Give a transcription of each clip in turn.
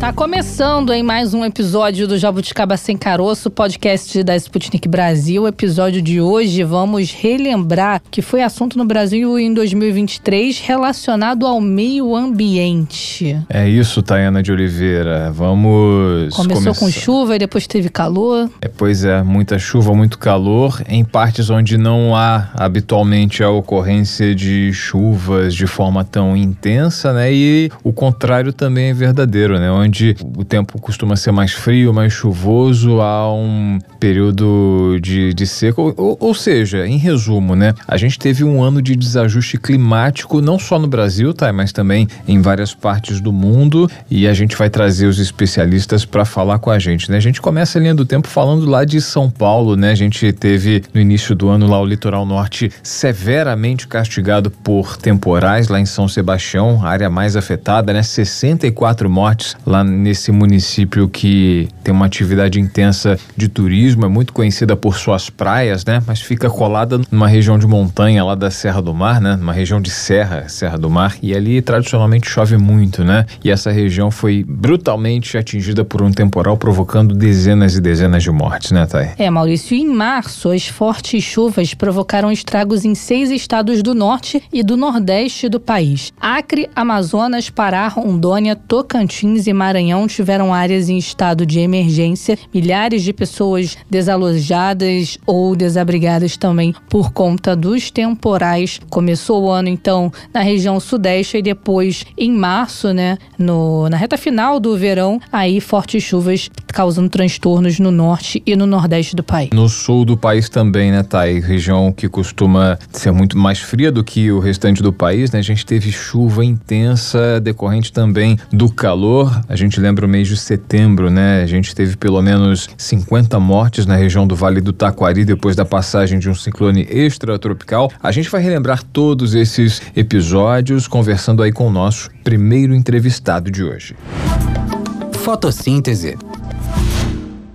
Está começando em mais um episódio do Jabuticaba Sem Caroço, podcast da Sputnik Brasil. O episódio de hoje vamos relembrar que foi assunto no Brasil em 2023 relacionado ao meio ambiente. É isso, Tayana de Oliveira. Vamos. Começou começar. com chuva e depois teve calor. É, pois é, muita chuva, muito calor, em partes onde não há habitualmente a ocorrência de chuvas de forma tão intensa, né? E o contrário também é verdadeiro, né? Onde onde o tempo costuma ser mais frio, mais chuvoso, há um período de, de seca. Ou, ou, seja, em resumo, né? A gente teve um ano de desajuste climático, não só no Brasil, tá? Mas também em várias partes do mundo. E a gente vai trazer os especialistas para falar com a gente, né? A gente começa a linha do tempo falando lá de São Paulo, né? A gente teve no início do ano lá o litoral norte severamente castigado por temporais lá em São Sebastião, área mais afetada, né? 64 mortes lá nesse município que tem uma atividade intensa de turismo, é muito conhecida por suas praias, né? Mas fica colada numa região de montanha lá da Serra do Mar, né? Uma região de serra, Serra do Mar, e ali tradicionalmente chove muito, né? E essa região foi brutalmente atingida por um temporal, provocando dezenas e dezenas de mortes, né, Thay? É, Maurício, em março, as fortes chuvas provocaram estragos em seis estados do norte e do nordeste do país: Acre, Amazonas, Pará, Rondônia, Tocantins e Maranhão. Maranhão tiveram áreas em estado de emergência, milhares de pessoas desalojadas ou desabrigadas também por conta dos temporais. Começou o ano então na região sudeste e depois em março, né, no, na reta final do verão, aí fortes chuvas causando transtornos no norte e no nordeste do país. No sul do país também, né, Thay? Região que costuma ser muito mais fria do que o restante do país, né? A gente teve chuva intensa decorrente também do calor. A gente lembra o mês de setembro, né? A gente teve pelo menos 50 mortes na região do Vale do Taquari depois da passagem de um ciclone extratropical. A gente vai relembrar todos esses episódios conversando aí com o nosso primeiro entrevistado de hoje. Fotossíntese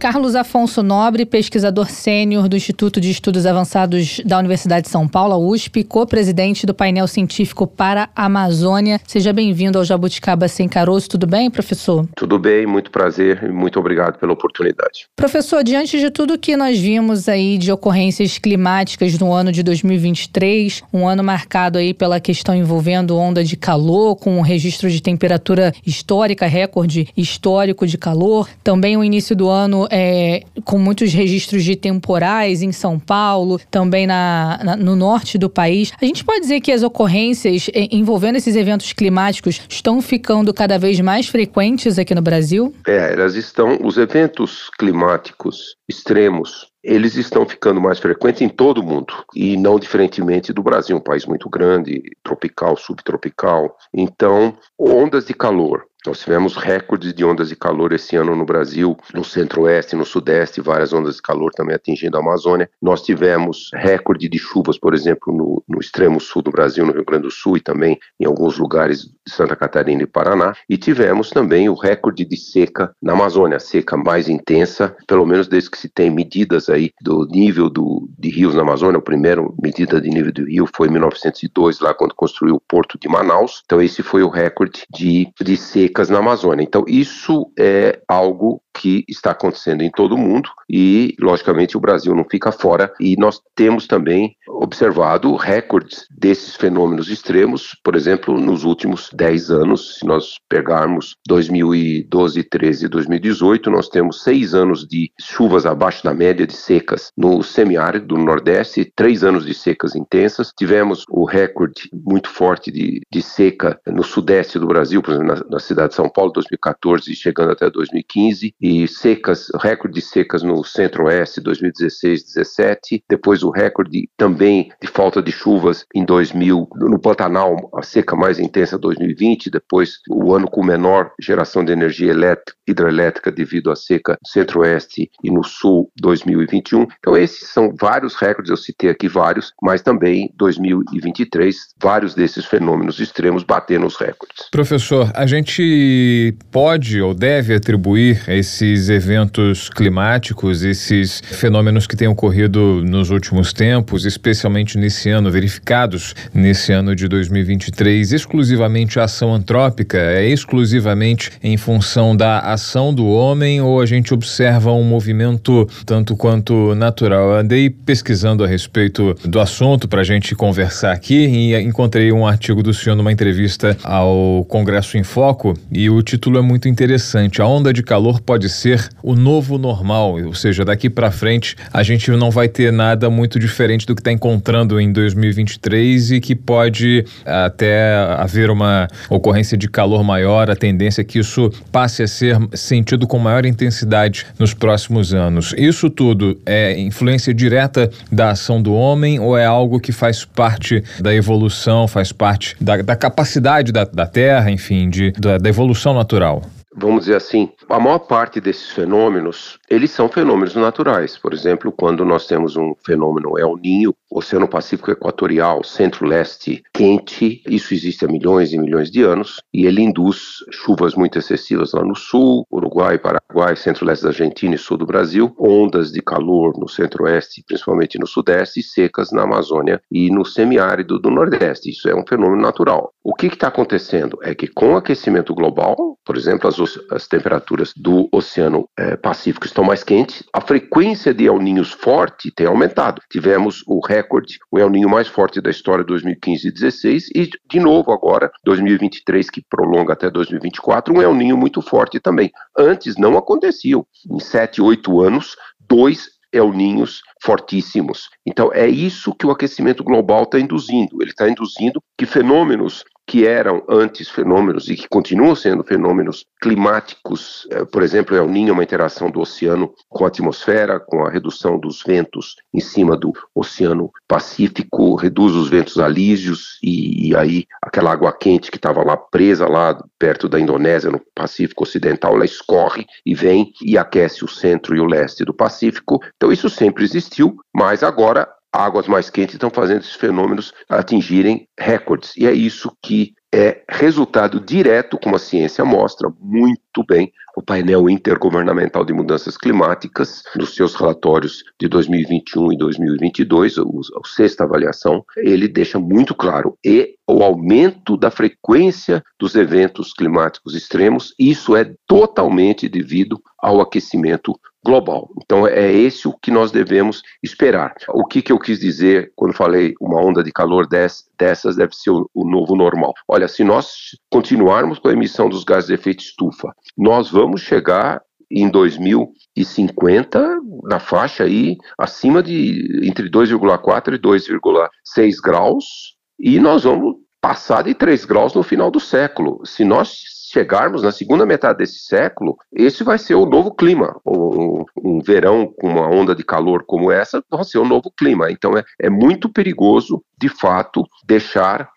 Carlos Afonso Nobre, pesquisador sênior do Instituto de Estudos Avançados da Universidade de São Paulo, USP, co-presidente do painel científico para a Amazônia. Seja bem-vindo ao Jabuticaba Sem Caroço. Tudo bem, professor? Tudo bem, muito prazer e muito obrigado pela oportunidade. Professor, diante de tudo que nós vimos aí de ocorrências climáticas no ano de 2023, um ano marcado aí pela questão envolvendo onda de calor, com um registro de temperatura histórica, recorde histórico de calor, também o início do ano é, com muitos registros de temporais em São Paulo, também na, na, no norte do país. A gente pode dizer que as ocorrências é, envolvendo esses eventos climáticos estão ficando cada vez mais frequentes aqui no Brasil? É, elas estão. Os eventos climáticos extremos eles estão ficando mais frequentes em todo o mundo e não diferentemente do Brasil, um país muito grande, tropical, subtropical. Então, ondas de calor nós tivemos recordes de ondas de calor esse ano no Brasil, no centro-oeste, no sudeste, várias ondas de calor também atingindo a Amazônia. Nós tivemos recorde de chuvas, por exemplo, no, no extremo sul do Brasil, no Rio Grande do Sul e também em alguns lugares de Santa Catarina e Paraná. E tivemos também o recorde de seca na Amazônia, a seca mais intensa, pelo menos desde que se tem medidas aí do nível do, de rios na Amazônia. A primeira medida de nível do rio foi em 1902, lá quando construiu o porto de Manaus. Então esse foi o recorde de, de seca secas na Amazônia. Então, isso é algo que está acontecendo em todo o mundo e, logicamente, o Brasil não fica fora. E nós temos também observado recordes desses fenômenos extremos, por exemplo, nos últimos 10 anos. Se nós pegarmos 2012, 13 e 2018, nós temos seis anos de chuvas abaixo da média de secas no semiárido do Nordeste, três anos de secas intensas. Tivemos o recorde muito forte de, de seca no Sudeste do Brasil, por exemplo, na, na cidade de São Paulo, 2014, chegando até 2015, e secas, recorde de secas no centro-oeste, 2016, 17, depois o recorde também de falta de chuvas em 2000, no Pantanal, a seca mais intensa 2020, depois o ano com menor geração de energia elétrica, hidrelétrica devido à seca no centro-oeste e no sul, 2021. Então esses são vários recordes, eu citei aqui vários, mas também 2023, vários desses fenômenos extremos batendo os recordes. Professor, a gente pode ou deve atribuir esse esses eventos climáticos, esses fenômenos que têm ocorrido nos últimos tempos, especialmente nesse ano, verificados nesse ano de 2023, exclusivamente a ação antrópica? É exclusivamente em função da ação do homem ou a gente observa um movimento tanto quanto natural? Eu andei pesquisando a respeito do assunto para a gente conversar aqui e encontrei um artigo do senhor numa entrevista ao Congresso em Foco e o título é muito interessante. A onda de calor pode ser o novo normal, ou seja, daqui para frente a gente não vai ter nada muito diferente do que está encontrando em 2023 e que pode até haver uma ocorrência de calor maior, a tendência é que isso passe a ser sentido com maior intensidade nos próximos anos. Isso tudo é influência direta da ação do homem ou é algo que faz parte da evolução, faz parte da, da capacidade da, da Terra, enfim, de, da, da evolução natural? Vamos dizer assim, a maior parte desses fenômenos, eles são fenômenos naturais. Por exemplo, quando nós temos um fenômeno El Ninho, Oceano Pacífico Equatorial, centro-leste quente, isso existe há milhões e milhões de anos, e ele induz chuvas muito excessivas lá no sul, Uruguai, Paraguai, centro-leste da Argentina e sul do Brasil, ondas de calor no centro-oeste, principalmente no sudeste, e secas na Amazônia e no semiárido do nordeste. Isso é um fenômeno natural. O que está acontecendo é que com o aquecimento global, por exemplo, as as temperaturas do Oceano é, Pacífico estão mais quentes, a frequência de El Ninhos forte tem aumentado. Tivemos o recorde, o El Ninho mais forte da história de 2015 e 2016 e de novo agora 2023 que prolonga até 2024 um El Ninho muito forte também. Antes não aconteciam. Em 7, 8 anos, dois El Ninhos fortíssimos. Então é isso que o aquecimento global está induzindo. Ele está induzindo que fenômenos que eram antes fenômenos e que continuam sendo fenômenos climáticos, eh, por exemplo, El Niño é uma interação do oceano com a atmosfera, com a redução dos ventos em cima do Oceano Pacífico, reduz os ventos alísios e, e aí aquela água quente que estava lá presa lá perto da Indonésia, no Pacífico Ocidental, ela escorre e vem e aquece o centro e o leste do Pacífico. Então isso sempre existiu, mas agora águas mais quentes estão fazendo esses fenômenos atingirem recordes. E é isso que é resultado direto, como a ciência mostra muito bem, o painel intergovernamental de mudanças climáticas, nos seus relatórios de 2021 e 2022, o, a sexta avaliação, ele deixa muito claro e o aumento da frequência dos eventos climáticos extremos, isso é totalmente devido ao aquecimento global. Então é esse o que nós devemos esperar. O que, que eu quis dizer quando falei uma onda de calor dessas deve ser o, o novo normal? Olha, se nós continuarmos com a emissão dos gases de efeito estufa, nós vamos chegar em 2050 na faixa aí acima de entre 2,4 e 2,6 graus e nós vamos passar de 3 graus no final do século. Se nós chegarmos na segunda metade desse século, esse vai ser o novo clima. Um, verão com uma onda de calor como essa vai ser o novo clima. Então é, é muito perigoso, de fato, deixar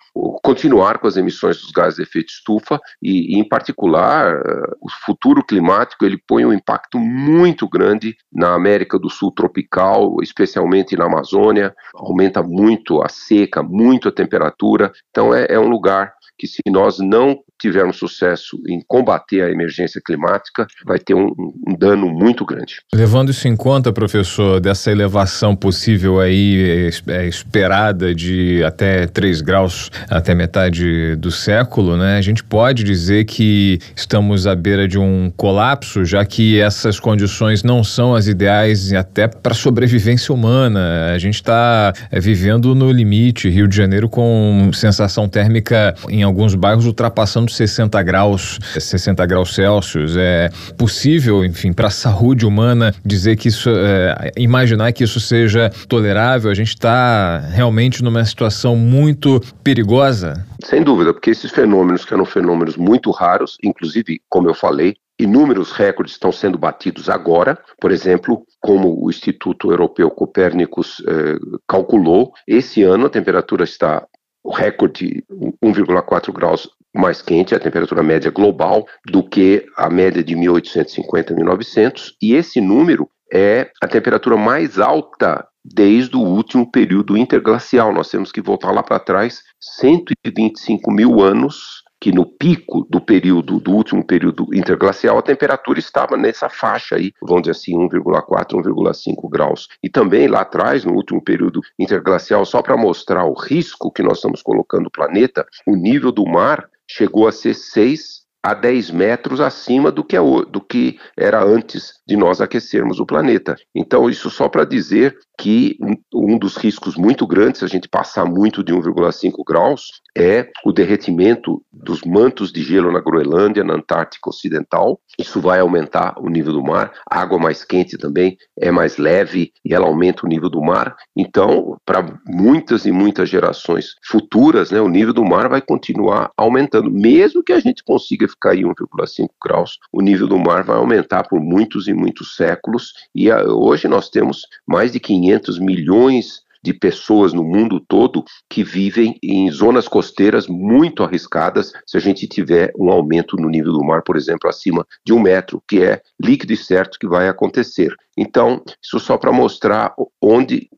continuar com as emissões dos gases de efeito estufa e, e, em particular, uh, o futuro climático ele põe um impacto muito grande na América do Sul tropical, especialmente na Amazônia, aumenta muito a seca, muito a temperatura, então é, é um lugar que se nós não tivermos sucesso em combater a emergência climática, vai ter um, um, dano muito grande. Levando isso em conta, professor, dessa elevação possível aí é, esperada de até 3 graus até metade do século, né? A gente pode dizer que estamos à beira de um colapso, já que essas condições não são as ideais até para sobrevivência humana. A gente está é, vivendo no limite, Rio de Janeiro com sensação térmica em alguns bairros ultrapassando 60 graus, 60 graus Celsius. É possível, enfim, para a saúde humana dizer que isso, é, imaginar que isso seja tolerável? A gente está realmente numa situação muito perigosa? Sem dúvida, porque esses fenômenos que eram fenômenos muito raros, inclusive, como eu falei, Inúmeros recordes estão sendo batidos agora, por exemplo, como o Instituto Europeu Copérnicos eh, calculou, esse ano a temperatura está o recorde 1,4 graus mais quente, a temperatura média global, do que a média de 1850 e 1900, e esse número é a temperatura mais alta desde o último período interglacial. Nós temos que voltar lá para trás 125 mil anos que no pico do período, do último período interglacial, a temperatura estava nessa faixa aí, vamos dizer assim, 1,4, 1,5 graus. E também lá atrás, no último período interglacial, só para mostrar o risco que nós estamos colocando no planeta, o nível do mar chegou a ser 6 a 10 metros acima do que, é, do que era antes de nós aquecermos o planeta. Então, isso só para dizer que um dos riscos muito grandes, se a gente passar muito de 1,5 graus, é o derretimento dos mantos de gelo na Groenlândia, na Antártica Ocidental. Isso vai aumentar o nível do mar. A água mais quente também é mais leve e ela aumenta o nível do mar. Então, para muitas e muitas gerações futuras, né, o nível do mar vai continuar aumentando. Mesmo que a gente consiga ficar em 1,5 graus, o nível do mar vai aumentar por muitos e muitos séculos. E a, hoje nós temos mais de 500 500 milhões de pessoas no mundo todo que vivem em zonas costeiras muito arriscadas se a gente tiver um aumento no nível do mar, por exemplo, acima de um metro, que é líquido e certo que vai acontecer. Então, isso só para mostrar onde,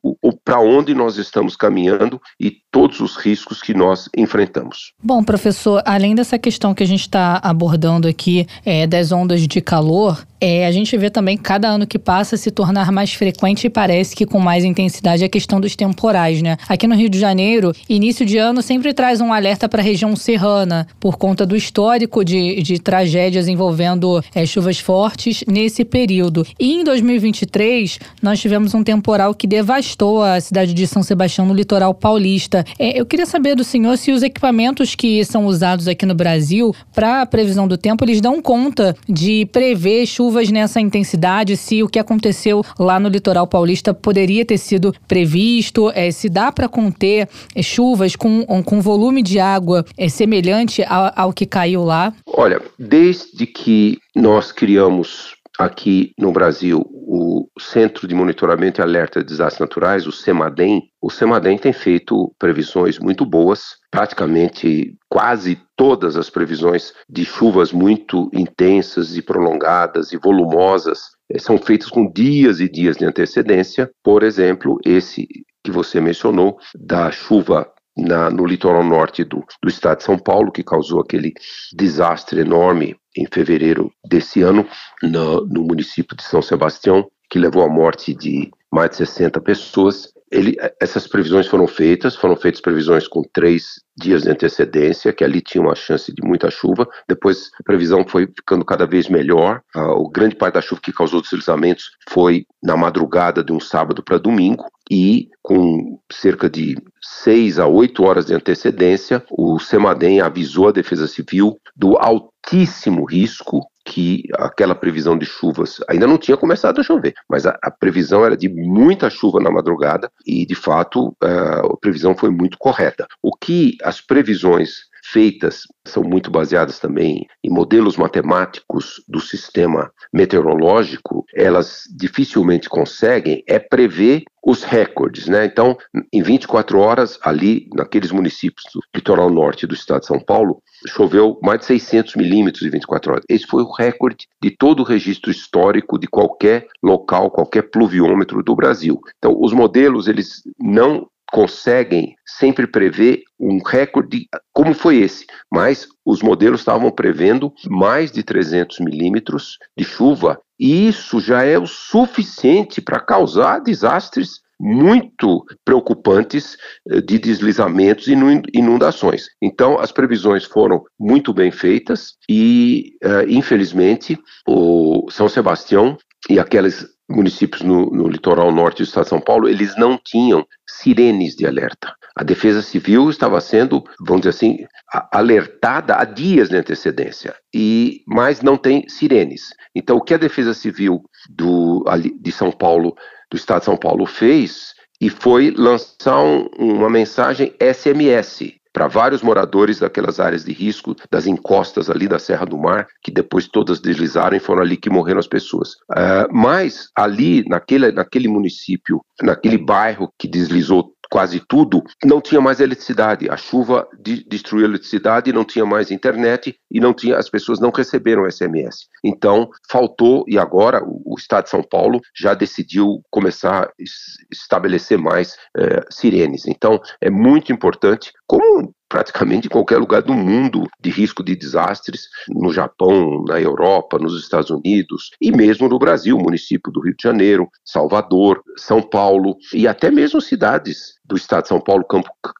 para onde nós estamos caminhando e todos os riscos que nós enfrentamos. Bom, professor, além dessa questão que a gente está abordando aqui é, das ondas de calor, é, a gente vê também cada ano que passa se tornar mais frequente e parece que com mais intensidade a questão dos temporais, né? Aqui no Rio de Janeiro, início de ano sempre traz um alerta para a região serrana por conta do histórico de, de tragédias envolvendo é, chuvas fortes nesse período. E em 2020 2023, nós tivemos um temporal que devastou a cidade de São Sebastião no litoral paulista. É, eu queria saber do senhor se os equipamentos que são usados aqui no Brasil para a previsão do tempo, eles dão conta de prever chuvas nessa intensidade, se o que aconteceu lá no litoral paulista poderia ter sido previsto, é, se dá para conter é, chuvas com, com volume de água é, semelhante ao, ao que caiu lá? Olha, desde que nós criamos aqui no Brasil o Centro de Monitoramento e Alerta de Desastres Naturais, o CEMADEM, o CEMADEM tem feito previsões muito boas, praticamente quase todas as previsões de chuvas muito intensas e prolongadas e volumosas eh, são feitas com dias e dias de antecedência. Por exemplo, esse que você mencionou, da chuva na, no litoral norte do, do estado de São Paulo, que causou aquele desastre enorme em fevereiro desse ano, no, no município de São Sebastião, que levou à morte de mais de 60 pessoas. Ele, essas previsões foram feitas, foram feitas previsões com três dias de antecedência, que ali tinha uma chance de muita chuva. Depois a previsão foi ficando cada vez melhor. Ah, o grande parte da chuva que causou deslizamentos foi na madrugada de um sábado para domingo e com cerca de seis a oito horas de antecedência, o Semadem avisou a Defesa Civil do altíssimo risco que aquela previsão de chuvas ainda não tinha começado a chover, mas a, a previsão era de muita chuva na madrugada e, de fato, uh, a previsão foi muito correta. O que as previsões feitas são muito baseadas também em modelos matemáticos do sistema meteorológico, elas dificilmente conseguem é prever os recordes, né? Então, em 24 horas, ali naqueles municípios do litoral norte do estado de São Paulo, choveu mais de 600 milímetros em 24 horas. Esse foi o recorde de todo o registro histórico de qualquer local, qualquer pluviômetro do Brasil. Então, os modelos eles não conseguem sempre prever um recorde como foi esse, mas os modelos estavam prevendo mais de 300 milímetros de chuva e isso já é o suficiente para causar desastres muito preocupantes eh, de deslizamentos e inundações. Então, as previsões foram muito bem feitas e, uh, infelizmente, o São Sebastião e aqueles municípios no, no, litoral norte do estado de São Paulo, eles não tinham sirenes de alerta. A Defesa Civil estava sendo, vamos dizer assim, alertada há dias de antecedência, e mas não tem sirenes. Então, o que a Defesa Civil do, de São Paulo, do estado de São Paulo, fez e foi lançar um, uma mensagem SMS para vários moradores daquelas áreas de risco, das encostas ali da Serra do Mar, que depois todas deslizaram e foram ali que morreram as pessoas. Uh, mas ali, naquele, naquele município, naquele bairro que deslizou quase tudo, não tinha mais eletricidade. A chuva de, destruiu a eletricidade, não tinha mais internet e não tinha, as pessoas não receberam SMS. Então, faltou, e agora o, o Estado de São Paulo já decidiu começar a estabelecer mais é, sirenes. Então, é muito importante, como praticamente em qualquer lugar do mundo de risco de desastres, no Japão, na Europa, nos Estados Unidos e mesmo no Brasil, município do Rio de Janeiro, Salvador, São Paulo e até mesmo cidades do estado de São Paulo,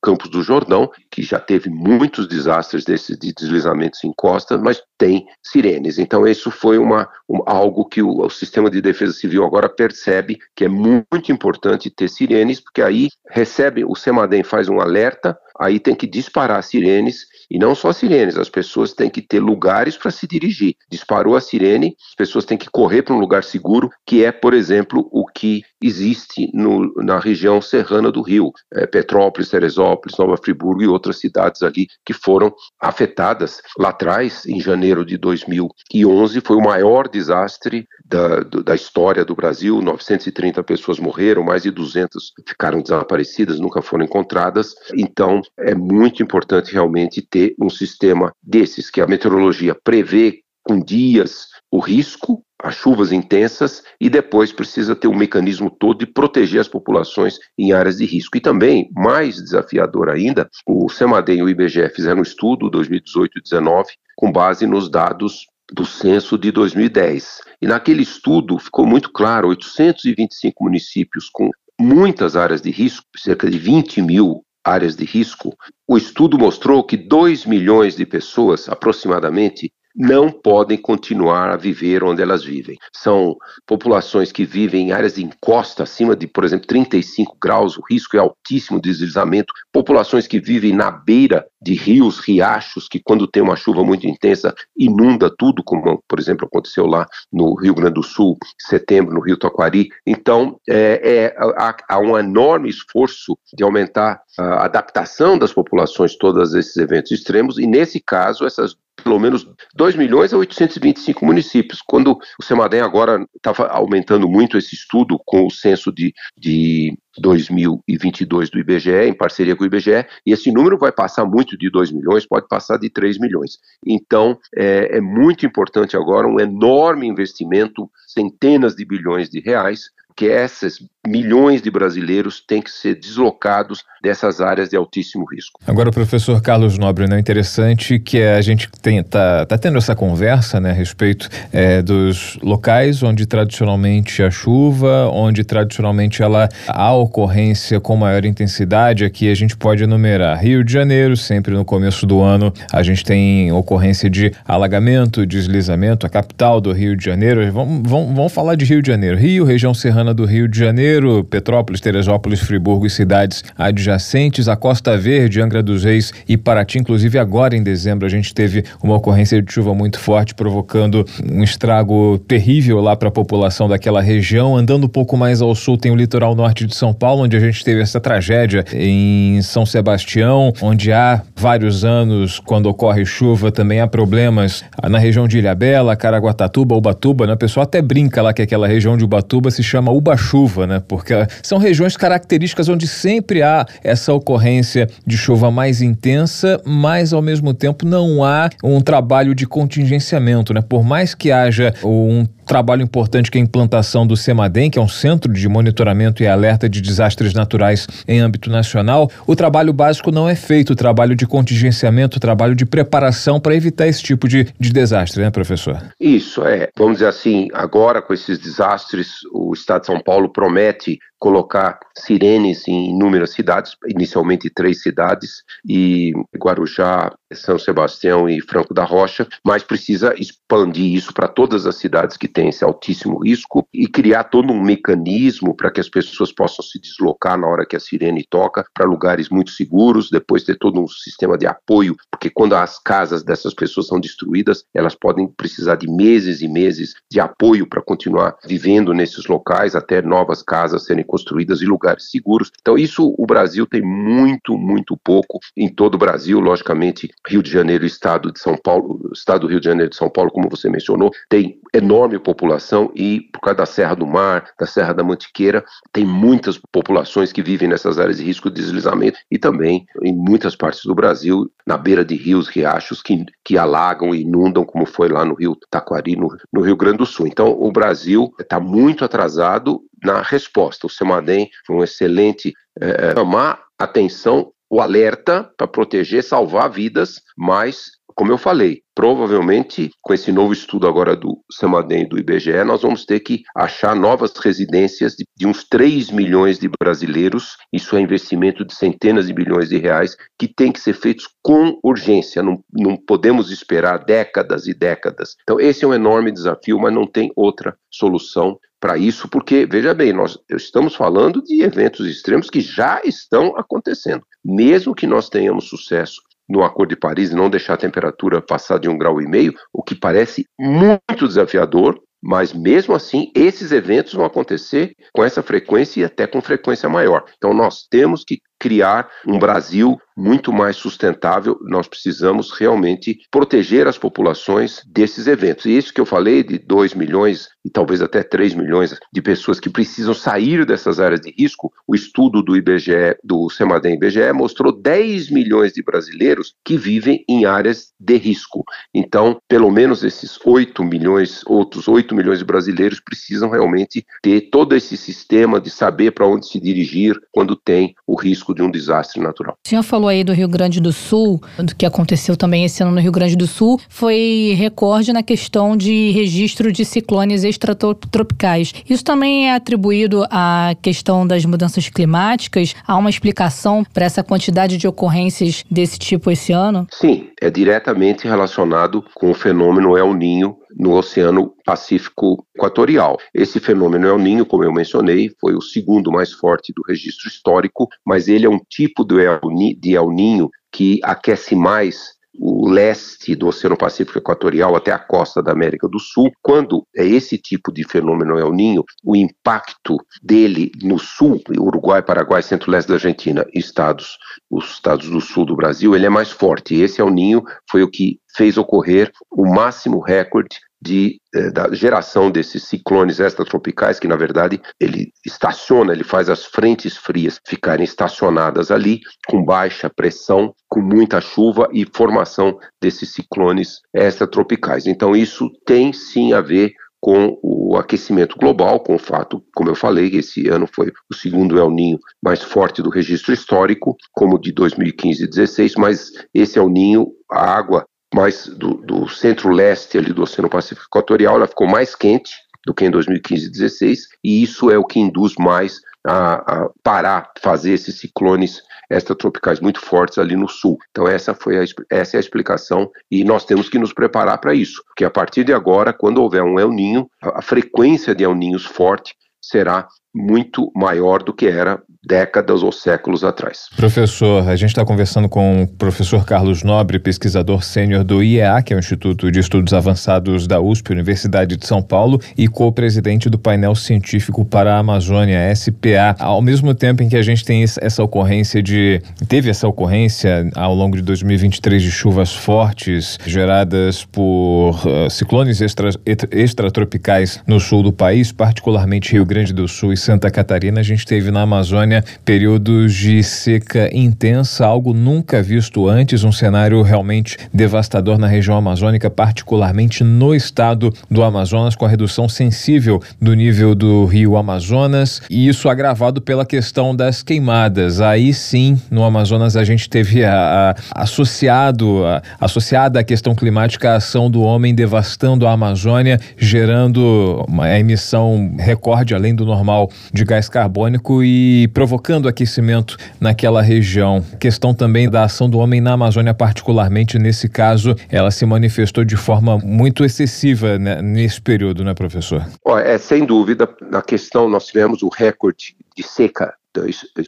Campos do Jordão, que já teve muitos desastres desses de deslizamentos em costa, mas tem sirenes. Então isso foi uma, um, algo que o, o, sistema de defesa civil agora percebe que é muito importante ter sirenes, porque aí recebe, o Semadem faz um alerta, aí tem que disparar sirenes e não só sirenes, as pessoas têm que ter lugares para se dirigir. Disparou a sirene, as pessoas têm que correr para um lugar seguro, que é, por exemplo, o que existe no, na região serrana do Rio, é, Petrópolis, Teresópolis, Nova Friburgo e outras cidades ali que foram afetadas. Lá atrás, em janeiro de 2011, foi o maior desastre da, da história do Brasil. 930 pessoas morreram, mais de 200 ficaram desaparecidas, nunca foram encontradas. Então, é muito importante realmente ter ter um sistema desses, que a meteorologia prevê com dias o risco, as chuvas intensas, e depois precisa ter um mecanismo todo de proteger as populações em áreas de risco. E também, mais desafiador ainda, o CEMADEM e o IBGE fizeram um estudo 2018 e 2019 com base nos dados do censo de 2010. E naquele estudo ficou muito claro, 825 municípios com muitas áreas de risco, cerca de 20 mil áreas de risco, o estudo mostrou que 2 milhões de pessoas, aproximadamente, não podem continuar a viver onde elas vivem. São populações que vivem em áreas de encosta acima de, por exemplo, 35 graus, o risco é altíssimo de deslizamento. Populações que vivem na beira de rios, riachos, que quando tem uma chuva muito intensa inunda tudo, como, por exemplo, aconteceu lá no Rio Grande do Sul, em setembro, no Rio Taquari. Então, é, é, há, há um enorme esforço de aumentar a adaptação das populações todos esses eventos extremos, e nesse caso, essas pelo menos 2 milhões a 825 municípios. Quando o Semadem agora estava aumentando muito esse estudo com o censo de, de 2022 do IBGE, em parceria com o IBGE, e esse número vai passar muito de 2 milhões, pode passar de 3 milhões. Então, é, é muito importante agora um enorme investimento, centenas de bilhões de reais, que esses milhões de brasileiros têm que ser deslocados dessas áreas de altíssimo risco. Agora, professor Carlos Nobre, não é interessante que a gente está tá tendo essa conversa né, a respeito é, dos locais onde tradicionalmente a chuva, onde tradicionalmente ela há ocorrência com maior intensidade. Aqui a gente pode enumerar Rio de Janeiro, sempre no começo do ano a gente tem ocorrência de alagamento, deslizamento, a capital do Rio de Janeiro. Vamos, vamos, vamos falar de Rio de Janeiro. Rio, região serrana do Rio de Janeiro, Petrópolis, Teresópolis, Friburgo e cidades adjacentes, a Costa Verde, Angra dos Reis e Paraty. Inclusive, agora em dezembro, a gente teve uma ocorrência de chuva muito forte, provocando um estrago terrível lá para a população daquela região. Andando um pouco mais ao sul, tem o litoral norte de São Paulo, onde a gente teve essa tragédia em São Sebastião, onde há vários anos, quando ocorre chuva, também há problemas na região de Ilhabela, Caraguatatuba, Ubatuba. Né? O pessoal até brinca lá que aquela região de Ubatuba se chama Uba-chuva, né? Porque são regiões características onde sempre há essa ocorrência de chuva mais intensa, mas ao mesmo tempo não há um trabalho de contingenciamento, né? Por mais que haja um trabalho importante que é a implantação do CEMADEM, que é um centro de monitoramento e alerta de desastres naturais em âmbito nacional, o trabalho básico não é feito, o trabalho de contingenciamento, o trabalho de preparação para evitar esse tipo de, de desastre, né, professor? Isso, é. Vamos dizer assim, agora com esses desastres, o Estado de São Paulo promete colocar sirenes em inúmeras cidades, inicialmente três cidades, e Guarujá, São Sebastião e Franco da Rocha, mas precisa expandir isso para todas as cidades que têm esse altíssimo risco e criar todo um mecanismo para que as pessoas possam se deslocar na hora que a sirene toca para lugares muito seguros, depois ter todo um sistema de apoio, porque quando as casas dessas pessoas são destruídas, elas podem precisar de meses e meses de apoio para continuar vivendo nesses locais até novas casas serem construídas em lugares seguros. Então, isso o Brasil tem muito, muito pouco em todo o Brasil, logicamente, Rio de Janeiro, estado de São Paulo, estado do Rio de Janeiro de São Paulo, como você mencionou, tem enorme população e por causa da Serra do Mar, da Serra da Mantiqueira, tem muitas populações que vivem nessas áreas de risco de deslizamento e também em muitas partes do Brasil, na beira de rios, riachos que, que alagam e inundam, como foi lá no Rio Taquari, no, no Rio Grande do Sul. Então, o Brasil está muito atrasado na resposta. O Semadem foi um excelente é, chamar atenção o alerta para proteger, salvar vidas, mas como eu falei, provavelmente com esse novo estudo agora do Samadem e do IBGE, nós vamos ter que achar novas residências de, de, uns 3 milhões de brasileiros. Isso é investimento de centenas de bilhões de reais que tem que ser feitos com urgência. Não, não podemos esperar décadas e décadas. Então, esse é um enorme desafio, mas não tem outra solução para isso, porque, veja bem, nós estamos falando de eventos extremos que já estão acontecendo. Mesmo que nós tenhamos sucesso no Acordo de Paris não deixar a temperatura passar de um grau e meio, o que parece muito desafiador, mas mesmo assim, esses eventos vão acontecer com essa frequência e até com frequência maior. Então, nós temos que criar um Brasil muito mais sustentável. Nós precisamos realmente proteger as populações desses eventos. E isso que eu falei de 2 milhões e talvez até 3 milhões de pessoas que precisam sair dessas áreas de risco, o estudo do IBGE, do Semadem IBGE, mostrou 10 milhões de brasileiros que vivem em áreas de risco. Então, pelo menos esses 8 milhões, outros 8 milhões de brasileiros precisam realmente ter todo esse sistema de saber para onde se dirigir quando tem o risco de um desastre natural. O senhor falou aí do Rio Grande do Sul, do que aconteceu também esse ano no Rio Grande do Sul, foi recorde na questão de registro de ciclones extratropicais. Isso também é atribuído à questão das mudanças climáticas? Há uma explicação para essa quantidade de ocorrências desse tipo esse ano? Sim, é diretamente relacionado com o fenômeno El Ninho no Oceano Pacífico Equatorial. Esse fenômeno El Ninho, como eu mencionei, foi o segundo mais forte do registro histórico, mas ele é um tipo de El Ninho que aquece mais o leste do Oceano Pacífico Equatorial até a costa da América do Sul. Quando é esse tipo de fenômeno El Ninho, o impacto dele no sul, Uruguai, Paraguai, Centro-Leste da Argentina estados, os estados do sul do Brasil, ele é mais forte. Esse El Ninho foi o que fez ocorrer o máximo recorde de, eh, da geração desses ciclones extratropicais, que na verdade ele estaciona, ele faz as frentes frias ficarem estacionadas ali, com baixa pressão, com muita chuva e formação desses ciclones extratropicais. Então isso tem sim a ver com o aquecimento global, com o fato, como eu falei, que esse ano foi o segundo El Ninho mais forte do registro histórico, como de 2015 e 2016, mas esse El Ninho, a água mais do, do centro-leste ali do Oceano Pacífico Equatorial, ela ficou mais quente do que em 2015 e 2016, e isso é o que induz mais a, a parar, fazer esses ciclones extratropicais muito fortes ali no sul. Então essa foi a, essa é a explicação e nós temos que nos preparar para isso, porque a partir de agora, quando houver um El Ninho, a, a frequência de El Ninhos forte será muito maior do que era décadas ou séculos atrás. Professor, a gente está conversando com o professor Carlos Nobre, pesquisador sênior do IEA, que é o Instituto de Estudos Avançados da USP, Universidade de São Paulo, e co-presidente do painel científico para a Amazônia, SPA. Ao mesmo tempo em que a gente tem essa ocorrência de. teve essa ocorrência ao longo de 2023 de chuvas fortes geradas por uh, ciclones extra, extratropicais no sul do país, particularmente Rio Grande do Sul e Santa Catarina, a gente teve na Amazônia períodos de seca intensa, algo nunca visto antes, um cenário realmente devastador na região amazônica, particularmente no estado do Amazonas, com a redução sensível do nível do rio Amazonas, e isso agravado pela questão das queimadas. Aí sim, no Amazonas a gente teve a, a, associado a, associada à questão climática a ação do homem devastando a Amazônia, gerando uma emissão recorde além do normal de gás carbônico e provocando aquecimento naquela região. Questão também da ação do homem na Amazônia, particularmente nesse caso, ela se manifestou de forma muito excessiva né, nesse período, né, professor? É sem dúvida. Na questão, nós tivemos o recorde de seca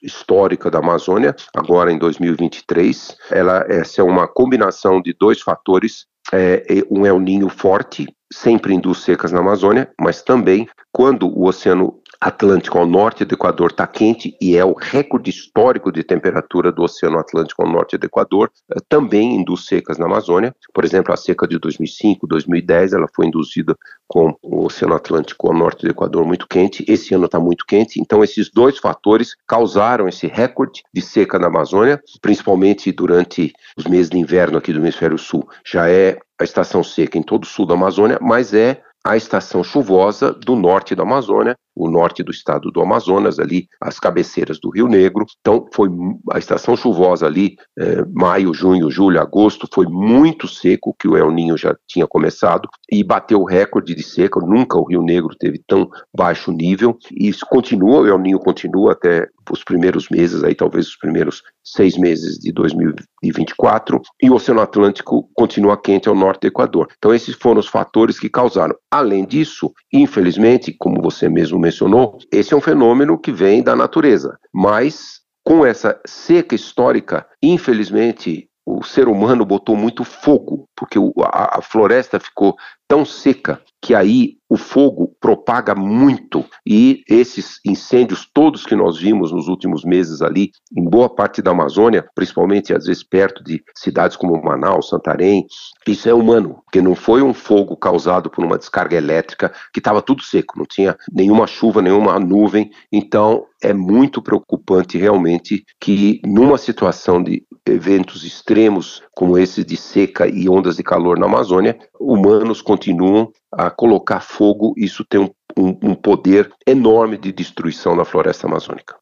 histórica da Amazônia, agora em 2023. Ela, essa é uma combinação de dois fatores. É, um é o ninho forte, sempre induz secas na Amazônia, mas também quando o oceano Atlântico ao norte do Equador está quente e é o recorde histórico de temperatura do Oceano Atlântico ao norte do Equador, eh, também induz secas na Amazônia. Por exemplo, a seca de 2005, 2010, ela foi induzida com o Oceano Atlântico ao norte do Equador muito quente. Esse ano está muito quente, então esses dois fatores causaram esse recorde de seca na Amazônia, principalmente durante os meses de inverno aqui do Hemisfério Sul. Já é a estação seca em todo o sul da Amazônia, mas é a estação chuvosa do norte da Amazônia, o norte do estado do Amazonas, ali as cabeceiras do Rio Negro. Então, foi a estação chuvosa ali, é, maio, junho, julho, agosto, foi muito seco, que o El Ninho já tinha começado, e bateu o recorde de seca. Nunca o Rio Negro teve tão baixo nível, e isso continua, o El Ninho continua até os primeiros meses, aí talvez os primeiros seis meses de 2024, e o Oceano Atlântico continua quente ao norte do Equador. Então, esses foram os fatores que causaram. Além disso, infelizmente, como você mesmo mencionou, esse é um fenômeno que vem da natureza, mas com essa seca histórica, infelizmente, o ser humano botou muito fogo, porque a, floresta ficou tão seca que aí o fogo propaga muito. E esses incêndios todos que nós vimos nos últimos meses ali em boa parte da Amazônia, principalmente às vezes perto de cidades como Manaus, Santarém, isso é humano, porque não foi um fogo causado por uma descarga elétrica que estava tudo seco, não tinha nenhuma chuva, nenhuma nuvem, então é muito preocupante realmente que numa situação de eventos extremos como esse de seca e ondas de calor na Amazônia, humanos continuam a colocar fogo, isso tem um, um, um poder enorme de destruição na floresta amazônica.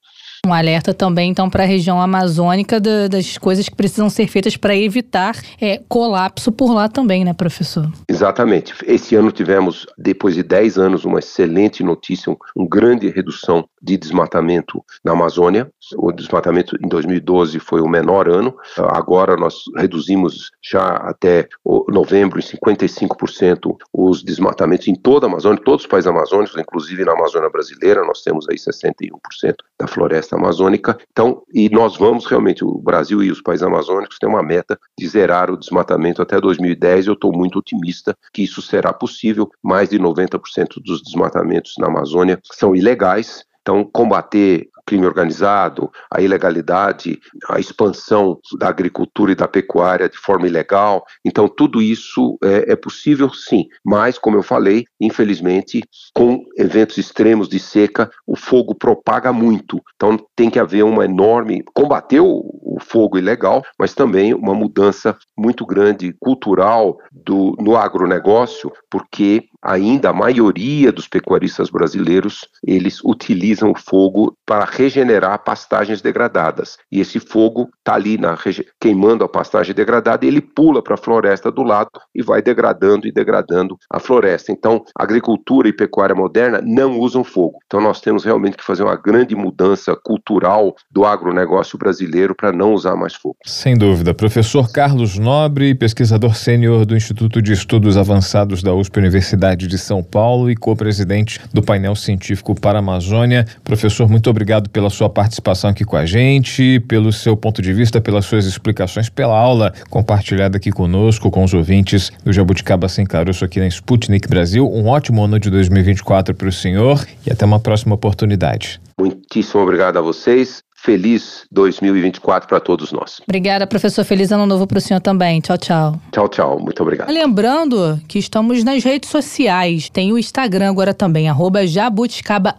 Um alerta também, então, para a região amazônica da, das coisas que precisam ser feitas para evitar é, colapso por lá também, né, professor? Exatamente. Esse ano tivemos, depois de 10 anos, uma excelente notícia, uma grande redução de desmatamento na Amazônia. O desmatamento em 2012 foi o menor ano. Agora nós reduzimos já até novembro em 55% os desmatamentos em toda a Amazônia, todos os países amazônicos, inclusive na Amazônia brasileira, nós temos aí 61% da floresta floresta amazônica. Então, e nós vamos realmente, o Brasil e os países amazônicos têm uma meta de zerar o desmatamento até 2010. Eu estou muito otimista que isso será possível. Mais de 90% dos desmatamentos na Amazônia são ilegais. Então, combater crime organizado, a ilegalidade, a expansão da agricultura e da pecuária de forma ilegal. Então, tudo isso é, é possível, sim, mas, como eu falei, infelizmente, com eventos extremos de seca, o fogo propaga muito. Então, tem que haver uma enorme. combater o, o fogo ilegal, mas também uma mudança muito grande cultural do, no agronegócio, porque ainda a maioria dos pecuaristas brasileiros eles utilizam o fogo para regenerar pastagens degradadas. E esse fogo está ali na, queimando a pastagem degradada e ele pula para a floresta do lado e vai degradando e degradando a floresta. Então, agricultura e pecuária moderna não usam fogo. Então, nós temos realmente que fazer uma grande mudança cultural do agronegócio brasileiro para não usar mais fogo. Sem dúvida. Professor Carlos Nobre, pesquisador sênior do Instituto de Estudos Avançados da USP Universidade de São Paulo e co-presidente do painel científico para a Amazônia. Professor, muito obrigado pela sua participação aqui com a gente, pelo seu ponto de vista, pelas suas explicações, pela aula compartilhada aqui conosco, com os ouvintes do Jabuticaba Sem Caroço aqui na Sputnik Brasil. Um ótimo ano de 2024 para o senhor e até uma próxima oportunidade. Muitíssimo obrigado a vocês feliz 2024 para todos nós. Obrigada, professor. Feliz ano novo para o senhor também. Tchau, tchau. Tchau, tchau. Muito obrigado. Lembrando que estamos nas redes sociais. Tem o Instagram agora também, arroba jabuticaba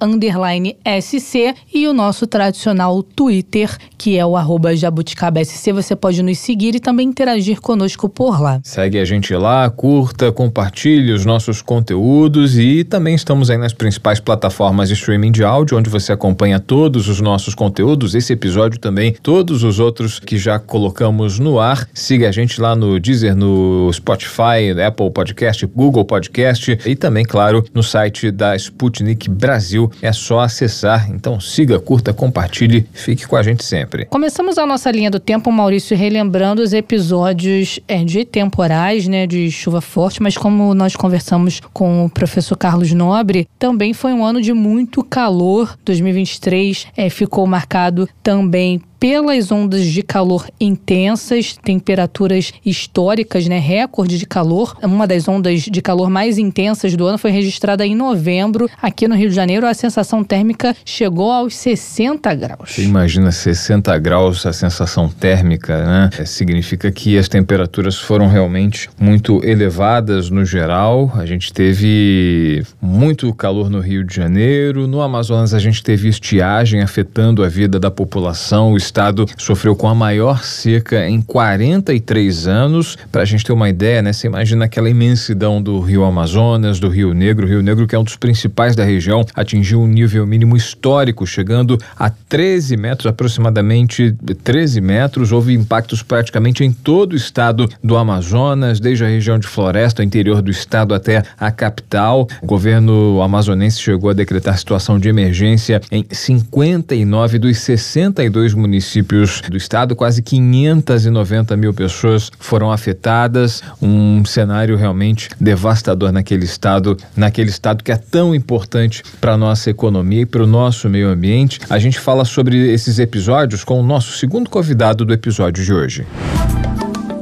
SC e o nosso tradicional Twitter, que é o arroba jabuticaba SC. Você pode nos seguir e também interagir conosco por lá. Segue a gente lá, curta, compartilhe os nossos conteúdos e também estamos aí nas principais plataformas de streaming de áudio, onde você acompanha todos os nossos conteúdos esse episódio também, todos os outros que já colocamos no ar. Siga a gente lá no Deezer, no Spotify, no Apple Podcast, Google Podcast e também, claro, no site da Sputnik Brasil. É só acessar. Então siga, curta, compartilhe, fique com a gente sempre. Começamos a nossa linha do tempo, Maurício, relembrando os episódios é, de temporais, né, de chuva forte, mas como nós conversamos com o professor Carlos Nobre, também foi um ano de muito calor. 2023 é, ficou marcado também pelas ondas de calor intensas, temperaturas históricas, né, recorde de calor. Uma das ondas de calor mais intensas do ano foi registrada em novembro. Aqui no Rio de Janeiro, a sensação térmica chegou aos 60 graus. Você imagina 60 graus a sensação térmica, né? É, significa que as temperaturas foram realmente muito elevadas no geral. A gente teve muito calor no Rio de Janeiro. No Amazonas, a gente teve estiagem afetando a vida da população. O estado sofreu com a maior seca em 43 anos. Para a gente ter uma ideia, né? Você imagina aquela imensidão do Rio Amazonas, do Rio Negro. O Rio Negro, que é um dos principais da região, atingiu um nível mínimo histórico, chegando a 13 metros, aproximadamente 13 metros. Houve impactos praticamente em todo o estado do Amazonas, desde a região de Floresta, interior do estado, até a capital. O governo amazonense chegou a decretar situação de emergência em 59 dos 62 municípios do estado. Quase 590 mil pessoas foram afetadas. Um cenário realmente devastador naquele estado, naquele estado que é tão importante para a nossa economia e para o nosso meio ambiente. A gente fala sobre esses episódios com o nosso segundo convidado do episódio de hoje.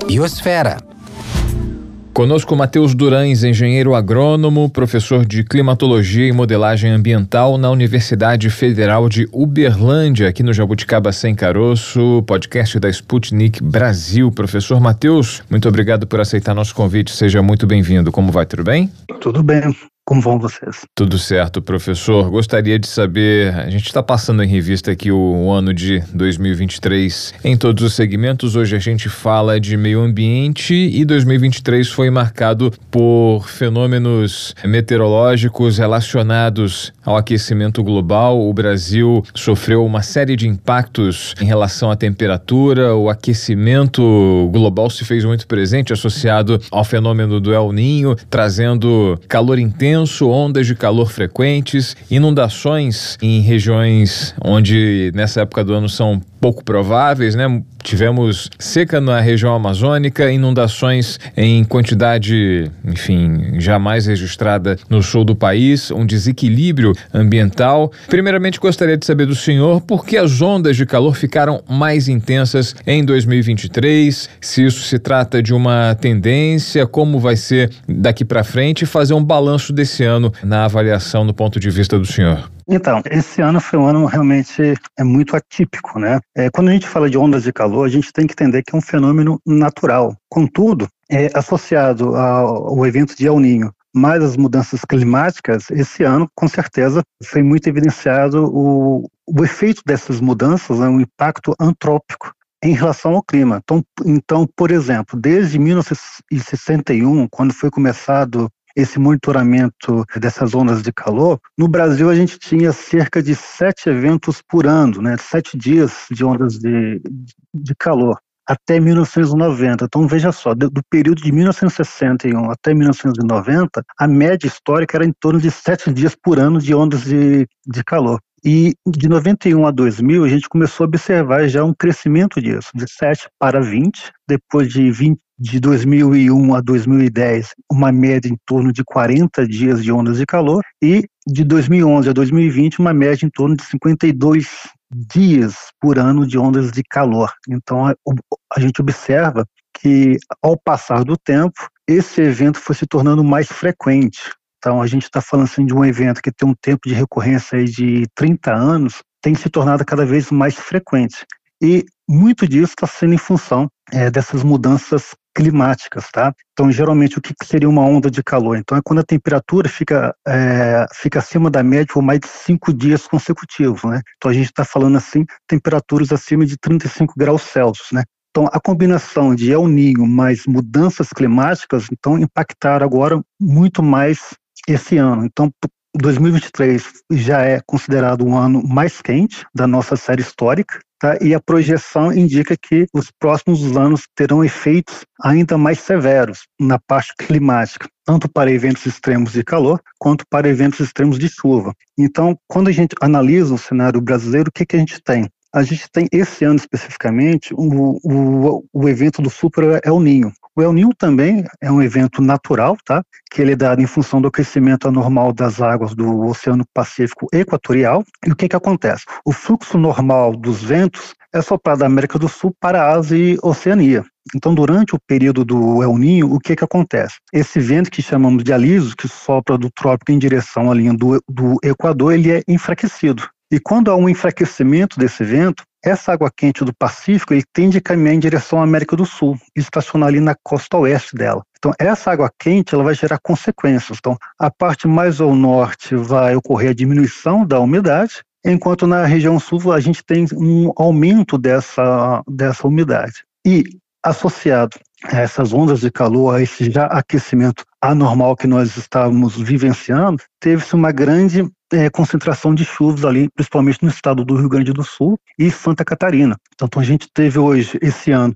Biosfera. Conosco Matheus Durães, engenheiro agrônomo, professor de climatologia e modelagem ambiental na Universidade Federal de Uberlândia, aqui no Jabuticaba Sem Caroço, podcast da Sputnik Brasil. Professor Matheus, muito obrigado por aceitar nosso convite. Seja muito bem-vindo. Como vai? Tudo bem? Tudo bem. Como vão vocês? Tudo certo, professor. Gostaria de saber, a gente está passando em revista aqui o, o, ano de 2023 em todos os segmentos. Hoje a gente fala de meio ambiente e 2023 foi marcado por fenômenos meteorológicos relacionados ao aquecimento global. O Brasil sofreu uma série de impactos em relação à temperatura. O aquecimento global se fez muito presente, associado ao fenômeno do El Ninho, trazendo calor intenso intenso, ondas de calor frequentes, inundações em regiões onde nessa época do ano são pouco prováveis, né? Tivemos seca na região amazônica, inundações em quantidade, enfim, jamais registrada no sul do país, um desequilíbrio ambiental. Primeiramente, gostaria de saber do senhor por que as ondas de calor ficaram mais intensas em 2023, se isso se trata de uma tendência, como vai ser daqui para frente fazer um balanço desse ano na avaliação do ponto de vista do senhor. Então, esse ano foi um ano realmente é muito atípico, né? É, quando a gente fala de ondas de calor, a gente tem que entender que é um fenômeno natural. Contudo, é associado ao, ao evento de El Ninho, mais as mudanças climáticas, esse ano, com certeza, foi muito evidenciado o, o efeito dessas mudanças, né, um impacto antrópico em relação ao clima. Então, então, por exemplo, desde 1961, quando foi começado esse monitoramento dessas ondas de calor, no Brasil a gente tinha cerca de sete eventos por ano, né, sete dias de ondas de, de calor até 1990. Então veja só, do, do, período de 1961 até 1990, a média histórica era em torno de sete dias por ano de ondas de, de calor. E de 91 a 2000, a gente começou a observar já um crescimento disso, de 7 para 20, depois de 20, de 2001 a 2010, uma média em torno de 40 dias de ondas de calor, e de 2011 a 2020, uma média em torno de 52 dias por ano de ondas de calor. Então, a, a gente observa que, ao passar do tempo, esse evento foi se tornando mais frequente. Então, a gente está falando assim, de um evento que tem um tempo de recorrência de 30 anos, tem se tornado cada vez mais frequente. E muito disso está sendo em função é, dessas mudanças climáticas, tá? Então, geralmente, o que seria uma onda de calor? Então, é quando a temperatura fica, é, fica acima da média por mais de cinco dias consecutivos, né? Então, a gente está falando, assim, temperaturas acima de 35 graus Celsius, né? Então, a combinação de El Ninho mais mudanças climáticas, então, impactaram agora muito mais esse ano. Então, 2023 já é considerado um ano mais quente da nossa série histórica, tá? e a projeção indica que os próximos anos terão efeitos ainda mais severos na parte climática, tanto para eventos extremos de calor quanto para eventos extremos de chuva. Então, quando a gente analisa o cenário brasileiro, o que, que a gente tem? A gente tem esse ano especificamente o, o, o evento do Super El Ninho. O El Ninho também é um evento natural, tá? Que ele é dado em função do crescimento anormal das águas do Oceano Pacífico Equatorial. E o que que acontece? O fluxo normal dos ventos é soprado da América do Sul para a Ásia e Oceania. Então, durante o período do El Ninho, o que que acontece? Esse vento que chamamos de aliso, que sopra do trópico em direção à linha do, do Equador, ele é enfraquecido. E quando há um enfraquecimento desse vento, essa água quente do Pacífico ele tende a caminhar em direção à América do Sul e estacionar ali na costa oeste dela. Então, essa água quente ela vai gerar consequências. Então, a parte mais ao norte vai ocorrer a diminuição da umidade enquanto na região sul a gente tem um aumento dessa, dessa umidade. E associado essas ondas de calor, a esse já aquecimento anormal que nós estávamos vivenciando, teve-se uma grande é, concentração de chuvas ali, principalmente no estado do Rio Grande do Sul e Santa Catarina. Então, a gente teve hoje, esse ano,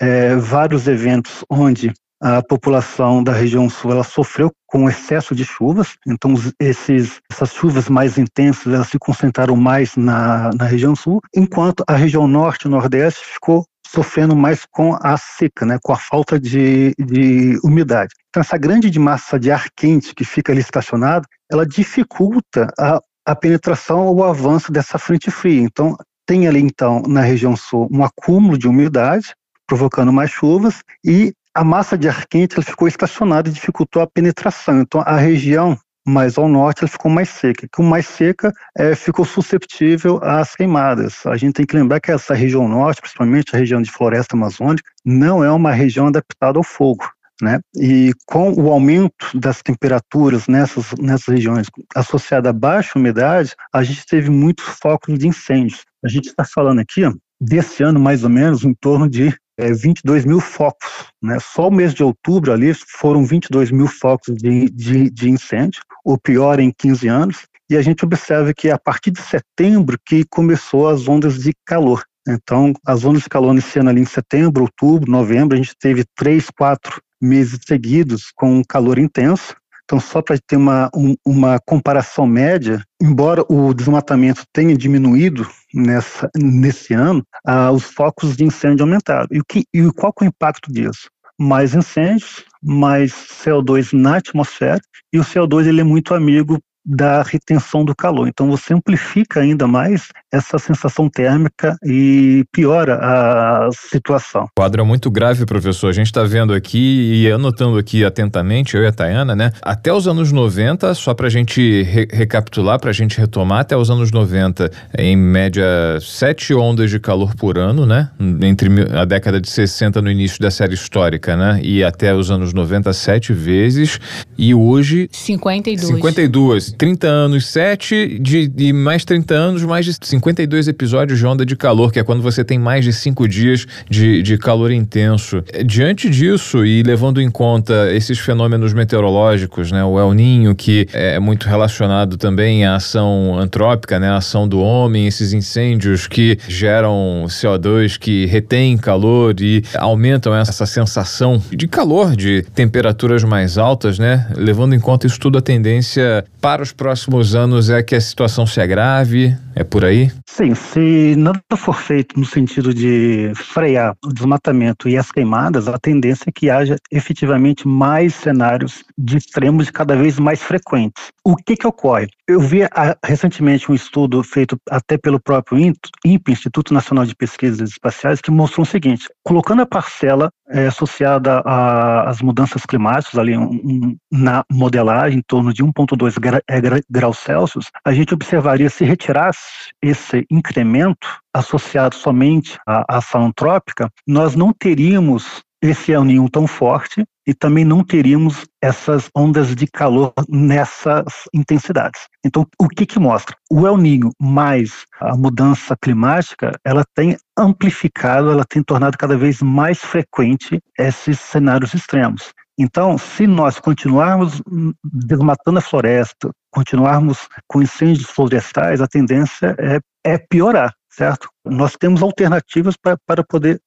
é, vários eventos onde a população da região sul ela sofreu com excesso de chuvas, então esses, essas chuvas mais intensas elas se concentraram mais na, na região sul, enquanto a região norte e nordeste ficou sofrendo mais com a seca, né, com a falta de, de umidade. Então essa grande massa de ar quente que fica ali estacionada, ela dificulta a, a penetração ou o avanço dessa frente fria. Então tem ali então na região sul um acúmulo de umidade, provocando mais chuvas e a massa de ar quente ela ficou estacionada e dificultou a penetração. Então, a região mais ao norte ela ficou mais seca. Com mais seca, é, ficou susceptível às queimadas. A gente tem que lembrar que essa região norte, principalmente a região de floresta amazônica, não é uma região adaptada ao fogo. Né? E com o aumento das temperaturas nessas, nessas regiões, associada a baixa umidade, a gente teve muitos focos de incêndios. A gente está falando aqui, desse ano, mais ou menos, em torno de é, 22 mil focos. Né? Só o mês de outubro ali foram 22 mil focos de, de, de incêndio, o pior em 15 anos. E a gente observa que a partir de setembro que começou as ondas de calor. Então, as ondas de calor ano ali em setembro, outubro, novembro, a gente teve três, quatro meses seguidos com calor intenso. Então, só para ter uma, um, uma comparação média, embora o desmatamento tenha diminuído nessa, nesse ano, ah, os focos de incêndio aumentaram. E, o que, e qual é o impacto disso? Mais incêndios, mais CO2 na atmosfera, e o CO2 ele é muito amigo da retenção do calor. Então você amplifica ainda mais essa sensação térmica e piora a situação. O quadro é muito grave, professor. A gente está vendo aqui e anotando aqui atentamente, eu e a Tayana, né? Até os anos 90, só para a gente re recapitular, para a gente retomar, até os anos 90, em média, sete ondas de calor por ano, né? Entre a década de 60 no início da série histórica, né? E até os anos 90, sete vezes. E hoje. 52. 52. 30 anos, 7 de, de mais 30 anos, mais de 52 episódios de onda de calor, que é quando você tem mais de 5 dias de, de calor intenso. Diante disso, e levando em conta esses fenômenos meteorológicos, né, o El Ninho, que é muito relacionado também à ação antrópica, né, a ação do homem, esses incêndios que geram CO2, que retêm calor e aumentam essa sensação de calor, de temperaturas mais altas, né, levando em conta isso tudo, a tendência para para os próximos anos é que a situação se agrave? É por aí? Sim, se nada for feito no sentido de frear o desmatamento e as queimadas, a tendência é que haja efetivamente mais cenários de extremos cada vez mais frequentes. O que que ocorre? Eu vi a, àum estudo feito até pelo próprio INPE, Instituto Nacional de Pesquisas Espaciais, que mostrou o seguinte: colocando a parcela é, associada às mudanças climáticas ali um, um, na modelagem em torno de 1,2 gra, é, graus Celsius, a gente observaria se retirasse esse incremento associado somente à ação antrópica, nós não teríamos esse El Ninho tão forte e também não teríamos essas ondas de calor nessas intensidades. Então, o que que mostra? O El Ninho mais a mudança climática, ela tem amplificado, ela tem tornado cada vez mais frequente esses cenários extremos. Então, se nós continuarmos desmatando a floresta, continuarmos com incêndios florestais, a tendência é, é piorar certo? Nós temos alternativas pra, para poder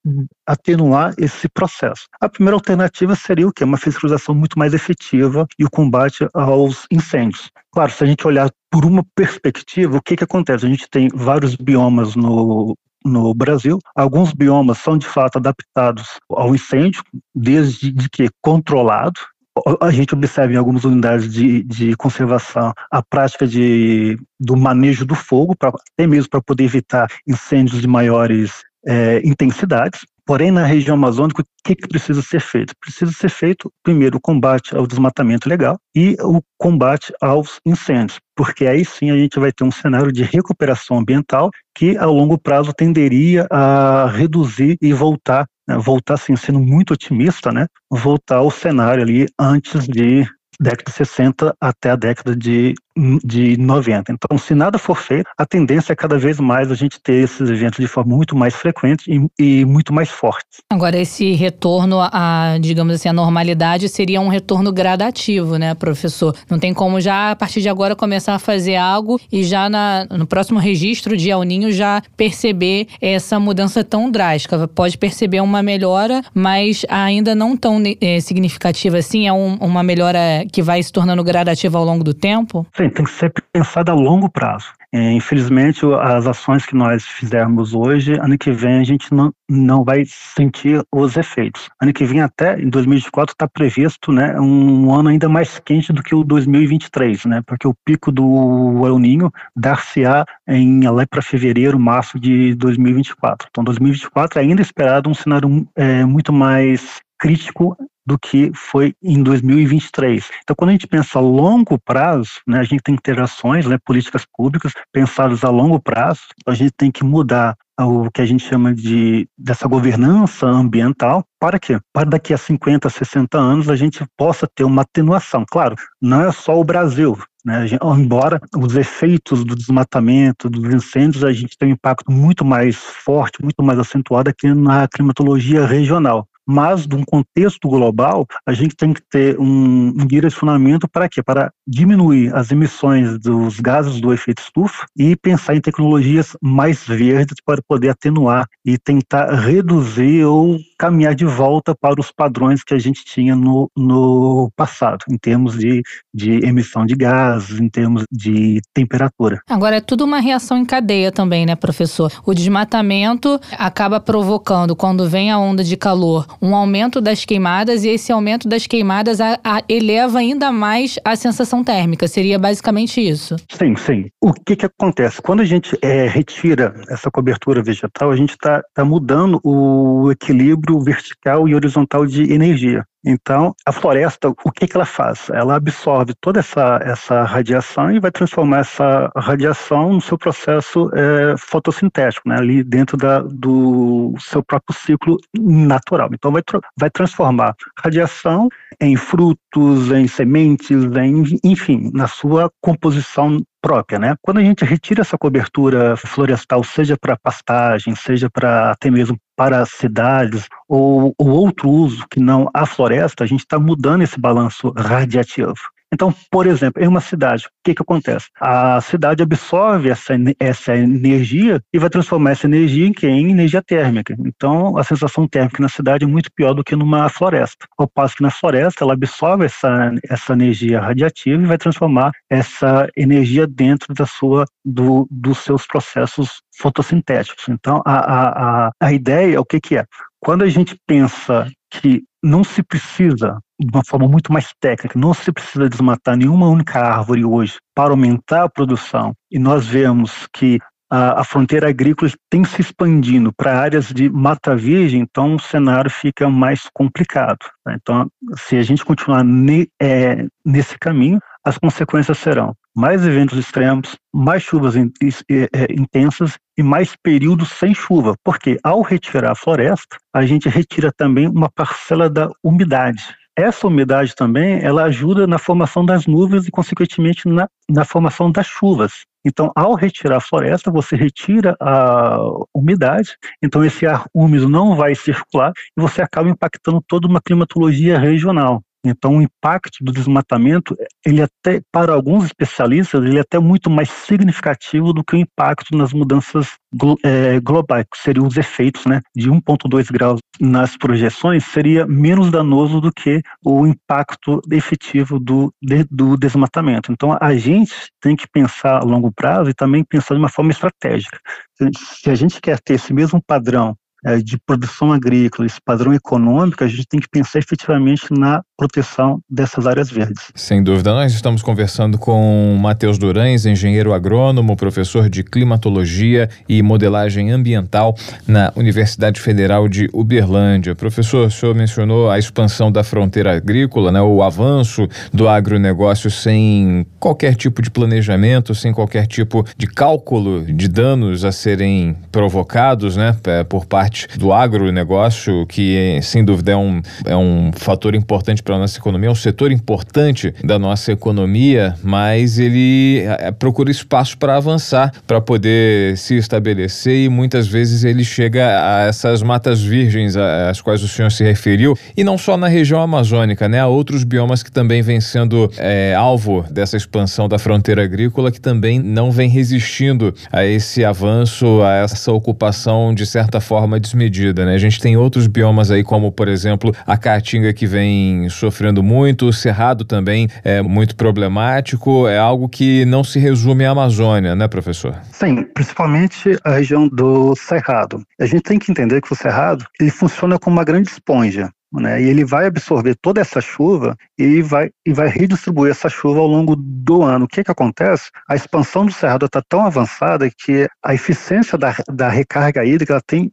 atenuar esse processo. A primeira alternativa seria o quê? Uma fiscalização muito mais efetiva e o combate aos incêndios. Claro, se a gente olhar por uma perspectiva, o que, que acontece? A gente tem vários biomas no, no Brasil. Alguns biomas são de fato adaptados ao incêndio, desde de que controlado, a gente observa em algumas unidades de, de conservação a prática de, do manejo do fogo, pra, até mesmo para poder evitar incêndios de maiores é, intensidades. Porém, na região amazônica, o que, que, precisa ser feito? Precisa ser feito, primeiro, o combate ao desmatamento legal e o combate aos incêndios, porque aí sim a gente vai ter um cenário de recuperação ambiental que, a longo prazo, tenderia a reduzir e voltar né, voltar assim, sendo muito otimista, né, voltar ao cenário ali antes de década de 60 até a década de de 90. Então, se nada for feito, a tendência é cada vez mais a gente ter esses eventos de forma muito mais frequente e, e muito mais forte. Agora, esse retorno a, digamos assim, a normalidade seria um retorno gradativo, né, professor? Não tem como já, a partir de agora, começar a fazer algo e já na, no próximo registro de El Ninho já perceber essa mudança tão drástica. Pode perceber uma melhora, mas ainda não tão é, significativa assim? É um, uma melhora que vai se tornando gradativa ao longo do tempo? Sim, tem que ser pensada a longo prazo. É, infelizmente, as ações que nós fizermos hoje, ano que vem a gente não, não vai sentir os efeitos. Ano que vem, até em 2024, está previsto né, um ano ainda mais quente do que o 2023, né, porque o pico do El Ninho dar-se-á em lá para fevereiro, março de 2024. Então, 2024 é ainda esperado um cenário é, muito mais crítico do que foi em 2023. Então, quando a gente pensa a longo prazo, né, a gente tem que ter ações, né, políticas públicas pensadas a longo prazo, a gente tem que mudar o que a gente chama de dessa governança ambiental, para quê? Para daqui a 50, 60 anos a gente possa ter uma atenuação. Claro, não é só o Brasil, né? Embora os efeitos do desmatamento, dos incêndios, a gente tem um impacto muito mais forte, muito mais acentuado aqui na climatologia regional mas de um contexto global, a gente tem que ter um, um direcionamento para quê? Para diminuir as emissões dos gases do efeito estufa e pensar em tecnologias mais verdes para poder atenuar e tentar reduzir ou caminhar de volta para os padrões que a gente tinha no, no passado, em termos de, de emissão de gases, em termos de temperatura. Agora, é tudo uma reação em cadeia também, né, professor? O desmatamento acaba provocando, quando vem a onda de calor, um aumento das queimadas e esse aumento das queimadas a, a, eleva ainda mais a sensação térmica. Seria basicamente isso? Sim, sim. O que, que acontece? Quando a gente é, retira essa cobertura vegetal, a gente está tá mudando o equilíbrio vertical e horizontal de energia. Então, a floresta, o que, que ela faz? Ela absorve toda essa, essa radiação e vai transformar essa radiação no seu processo é, fotossintético, né, ali dentro da, do seu próprio ciclo natural. Então, vai, vai transformar radiação em frutos, em sementes, em, enfim, na sua composição própria, né? Quando a gente retira essa cobertura florestal, seja para pastagem, seja para até mesmo para cidades ou, ou outro uso que não a floresta, a gente está mudando esse balanço radiativo. Então, por exemplo, em uma cidade, o que, que acontece? A cidade absorve essa, essa energia e vai transformar essa energia em, em energia térmica. Então, a sensação térmica na cidade é muito pior do que numa floresta. Ao passo que na floresta, ela absorve essa, essa energia radiativa e vai transformar essa energia dentro da sua, do, dos seus processos fotossintéticos. Então, a, a, a, a ideia, o que, que é? Quando a gente pensa que não se precisa, de uma forma muito mais técnica, não se precisa desmatar nenhuma única árvore hoje para aumentar a produção, e nós vemos que a, a fronteira agrícola tem se expandindo para áreas de mata virgem, então o cenário fica mais complicado. Né? Então, se a gente continuar ne, é, nesse caminho, as consequências serão mais eventos extremos, mais chuvas é, intensas e mais períodos sem chuva, porque ao retirar a floresta, a gente retira também uma parcela da umidade. Essa umidade também, ela ajuda na formação das nuvens e, consequentemente, na, na formação das chuvas. Então, ao retirar a floresta, você retira a umidade, então esse ar úmido não vai circular e você acaba impactando toda uma climatologia regional. Então, o impacto do desmatamento, ele até para alguns especialistas, ele é até muito mais significativo do que o impacto nas mudanças é, globais, que seriam os efeitos, né, de 1,2 graus nas projeções, seria menos danoso do que o impacto efetivo do, de, do desmatamento. Então, a gente tem que pensar a longo prazo e também pensar de uma forma estratégica. Se a gente quer ter esse mesmo padrão de produção agrícola, esse padrão econômico, a gente tem que pensar efetivamente na proteção dessas áreas verdes. Sem dúvida, nós estamos conversando com Matheus Durães, engenheiro agrônomo, professor de climatologia e modelagem ambiental na Universidade Federal de Uberlândia. Professor, o senhor mencionou a expansão da fronteira agrícola, né, o avanço do agronegócio sem qualquer tipo de planejamento, sem qualquer tipo de cálculo de danos a serem provocados né, por parte parte do agronegócio, que sem dúvida é um, é um fator importante para a nossa economia, é um setor importante da nossa economia, mas ele é, procura espaço para avançar, para poder se estabelecer e muitas vezes ele chega a essas matas virgens às quais o senhor se referiu, e não só na região amazônica, né? Há outros biomas que também vêm sendo é, alvo dessa expansão da fronteira agrícola que também não vem resistindo a esse avanço, a essa ocupação de certa forma desmedida, né? A gente tem outros biomas aí, como por exemplo a caatinga que vem sofrendo muito, o cerrado também é muito problemático, é algo que não se resume à Amazônia, né, professor? Sim, principalmente a região do cerrado. A gente tem que entender que o cerrado ele funciona como uma grande esponja. Né, e ele vai absorver toda essa chuva e vai, e vai redistribuir essa chuva ao longo do ano. O que, que acontece? A expansão do cerrado está tão avançada que a eficiência da, da recarga hídrica tem,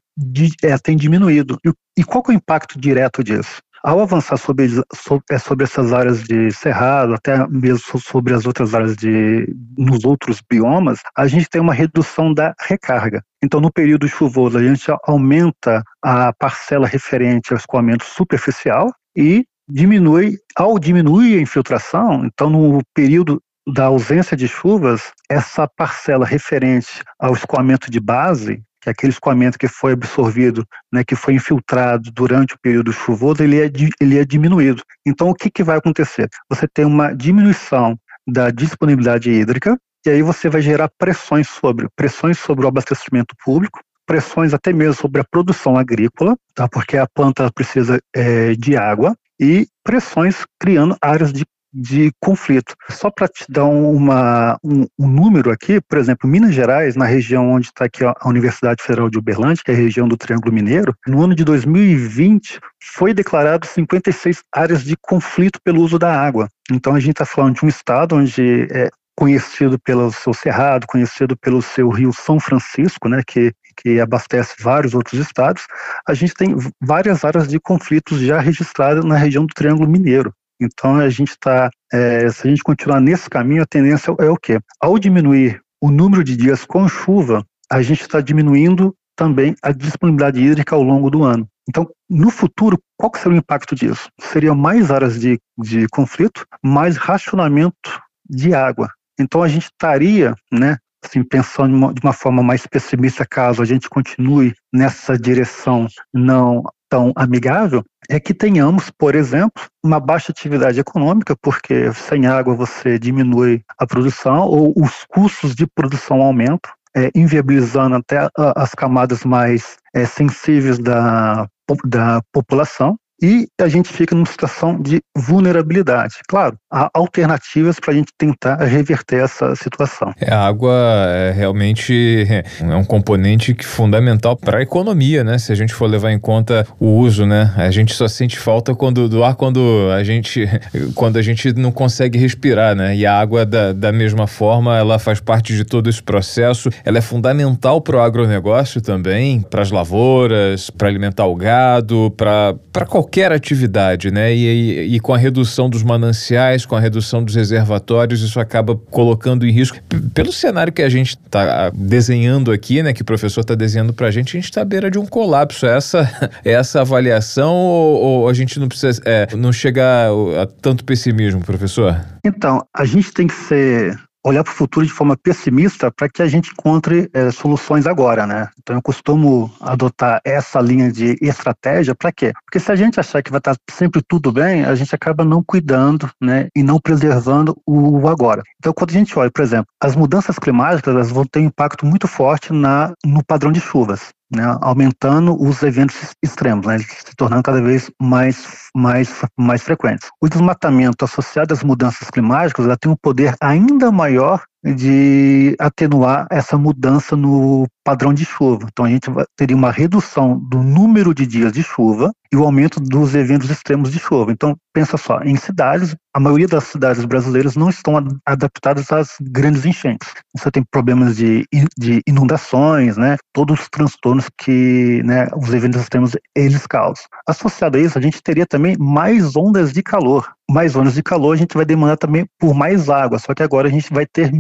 é, tem diminuído. E, e qual é o impacto direto disso? Ao avançar sobre, sobre, é, sobre, essas áreas de cerrado, até mesmo sobre as outras áreas de nos outros biomas, a gente tem uma redução da recarga. Então, no período chuvoso, a gente aumenta a parcela referente ao escoamento superficial e diminui, ao diminuir a infiltração, então no período da ausência de chuvas, essa parcela referente ao escoamento de base, que aquele escoamento que foi absorvido, né, que foi infiltrado durante o período chuvoso, ele é, ele é diminuído. Então, o que, que vai acontecer? Você tem uma diminuição da disponibilidade hídrica, e aí você vai gerar pressões sobre, pressões sobre o abastecimento público, pressões até mesmo sobre a produção agrícola, tá? porque a planta precisa é, de água, e pressões criando áreas de de conflito. Só para te dar uma, um, um, número aqui, por exemplo, Minas Gerais, na região onde está aqui a Universidade Federal de Uberlândia, que é a região do Triângulo Mineiro, no ano de 2020 foi declarado 56 áreas de conflito pelo uso da água. Então a gente está falando de um estado onde é conhecido pelo seu cerrado, conhecido pelo seu rio São Francisco, né, que que abastece vários outros estados, a gente tem várias áreas de conflitos já registradas na região do Triângulo Mineiro. Então a gente está, é, se a gente continuar nesse caminho, a tendência é o quê? Ao diminuir o número de dias com chuva, a gente está diminuindo também a disponibilidade hídrica ao longo do ano. Então, no futuro, qual seria o impacto disso? Seriam mais áreas de, de conflito, mais racionamento de água. Então, a gente estaria, né, assim, pensando de uma, de uma forma mais pessimista, caso a gente continue nessa direção não tão amigável é que tenhamos, por exemplo, uma baixa atividade econômica, porque sem água você diminui a produção ou os custos de produção aumentam, é, inviabilizando até as camadas mais é, sensíveis da, da população e a gente fica numa situação de vulnerabilidade. Claro, há alternativas para a gente tentar reverter essa situação. É, a água é realmente é um componente que fundamental para a economia, né? Se a gente for levar em conta o uso, né? A gente só sente falta quando, do ar quando a gente quando a gente não consegue respirar, né? E a água da, da mesma forma, ela faz parte de todo esse processo. Ela é fundamental para o agronegócio também, para as lavouras, para alimentar o gado, para qualquer qualquer atividade, né? E, e, e, com a redução dos mananciais, com a redução dos reservatórios, isso acaba colocando em risco. Pelo cenário que a gente está ah, desenhando aqui, né? Que o professor está desenhando para a gente, a gente está à beira de um colapso. Essa, essa avaliação ou, ou a gente não precisa, é, não chegar a tanto pessimismo, professor? Então, a gente tem que ser olhar para o futuro de forma pessimista para que a gente encontre é, soluções agora, né? Então eu costumo adotar essa linha de estratégia para quê? Porque se a gente achar que vai estar sempre tudo bem, a gente acaba não cuidando, né, e não preservando o agora. Então quando a gente olha, por exemplo, as mudanças climáticas, elas vão ter um impacto muito forte na no padrão de chuvas né, aumentando os eventos extremos, né, se tornando cada vez mais, mais, mais frequentes. O desmatamento associado às mudanças climáticas ela tem um poder ainda maior de atenuar essa mudança no padrão de chuva. Então a gente teria uma redução do número de dias de chuva e o aumento dos eventos extremos de chuva. Então pensa só, em cidades, a maioria das cidades brasileiras não estão adaptadas às grandes enchentes. Você tem problemas de, de inundações, né? Todos os transtornos que, né, os eventos extremos eles causam. Associado a isso, a gente teria também mais ondas de calor. mais ondas de calor, a gente vai demandar também por mais água, só que agora a gente vai ter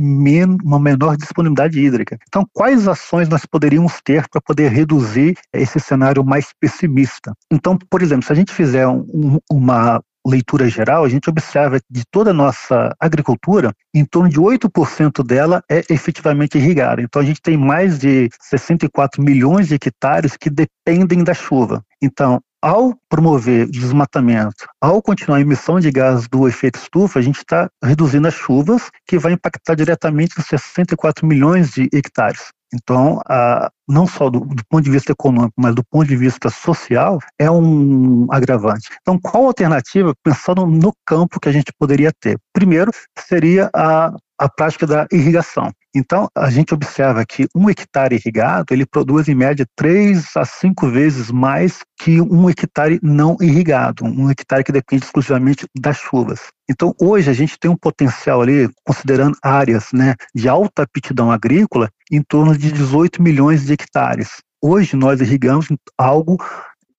uma menor disponibilidade hídrica. Então, quais ações nós poderíamos ter para poder reduzir esse cenário mais pessimista? Então, por exemplo, se a gente fizer um, uma leitura geral, a gente observa que de toda a nossa agricultura, em torno de 8% dela é efetivamente irrigada. Então a gente tem mais de 64 milhões de hectares que dependem da chuva. Então, ao promover desmatamento, ao continuar a emissão de gás do efeito estufa, a gente está reduzindo as chuvas, que vai impactar diretamente os 64 milhões de hectares. Então, a, não só do, do, ponto de vista econômico, mas do ponto de vista social, é um agravante. Então, qual a alternativa, pensando no campo que a gente poderia ter? Primeiro, seria a, a prática da irrigação. Então, a gente observa que um hectare irrigado, ele produz em média três a cinco vezes mais que um hectare não irrigado, um hectare que depende exclusivamente das chuvas. Então, hoje a gente tem um potencial ali, considerando áreas né, de alta aptidão agrícola, em torno de 18 milhões de hectares. Hoje nós irrigamos algo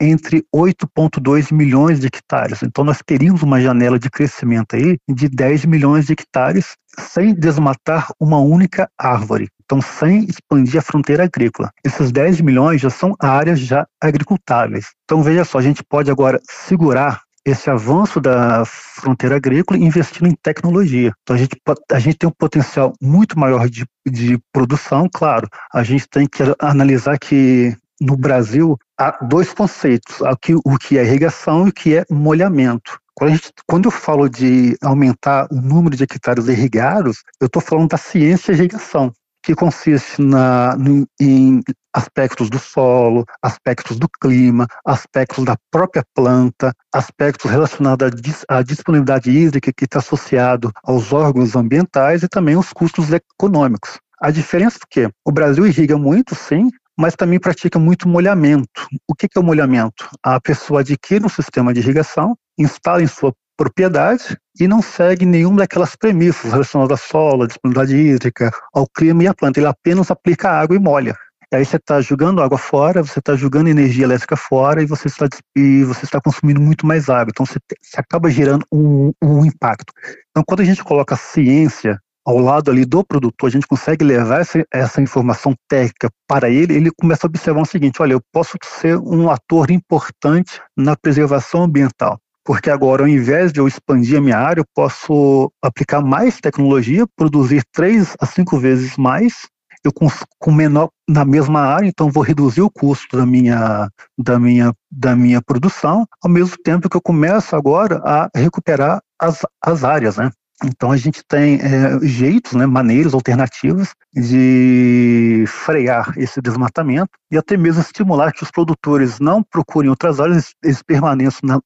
entre 8,2 milhões de hectares. Então, nós teríamos uma janela de crescimento aí de 10 milhões de hectares sem desmatar uma única árvore. Então, sem expandir a fronteira agrícola. Esses 10 milhões já são áreas já agricultáveis. Então, veja só, a gente pode agora segurar esse avanço da fronteira agrícola investindo em tecnologia. Então a gente, a gente tem um potencial muito maior de, de produção, claro. A gente tem que analisar que no Brasil há dois conceitos, o que é irrigação e o que é molhamento. Quando, gente, quando, eu falo de aumentar o número de hectares irrigados, eu estou falando da ciência de irrigação, que consiste na, em aspectos do solo, aspectos do clima, aspectos da própria planta, aspectos relacionados à, à disponibilidade hídrica que está associado aos órgãos ambientais e também os custos econômicos. A diferença é que o Brasil irriga muito, sim, mas também pratica muito molhamento. O que é o molhamento? A pessoa adquire um sistema de irrigação, instala em sua propriedade e não segue nenhuma daquelas premissas relacionadas ao solo, à disponibilidade hídrica, ao clima e à planta. Ele apenas aplica água e molha. E aí você está jogando água fora, você está jogando energia elétrica fora e você está, e você está consumindo muito mais água. Então você, você acaba gerando um, um impacto. Então quando a gente coloca a ciência ao lado ali do produtor, a gente consegue levar essa, essa, informação técnica para ele, ele começa a observar o seguinte: olha, eu posso ser um ator importante na preservação ambiental porque agora, ao invés de eu expandir a minha área, eu posso aplicar mais tecnologia, produzir três a cinco vezes mais, eu com, com menor na mesma área, então vou reduzir o custo da minha, da minha, da minha produção, ao mesmo tempo que eu começo agora a recuperar as, as áreas, né? Então a gente tem é, jeitos, né, maneiras alternativas de frear esse desmatamento e até mesmo estimular que os produtores não procurem outras áreas, eles permaneçam na,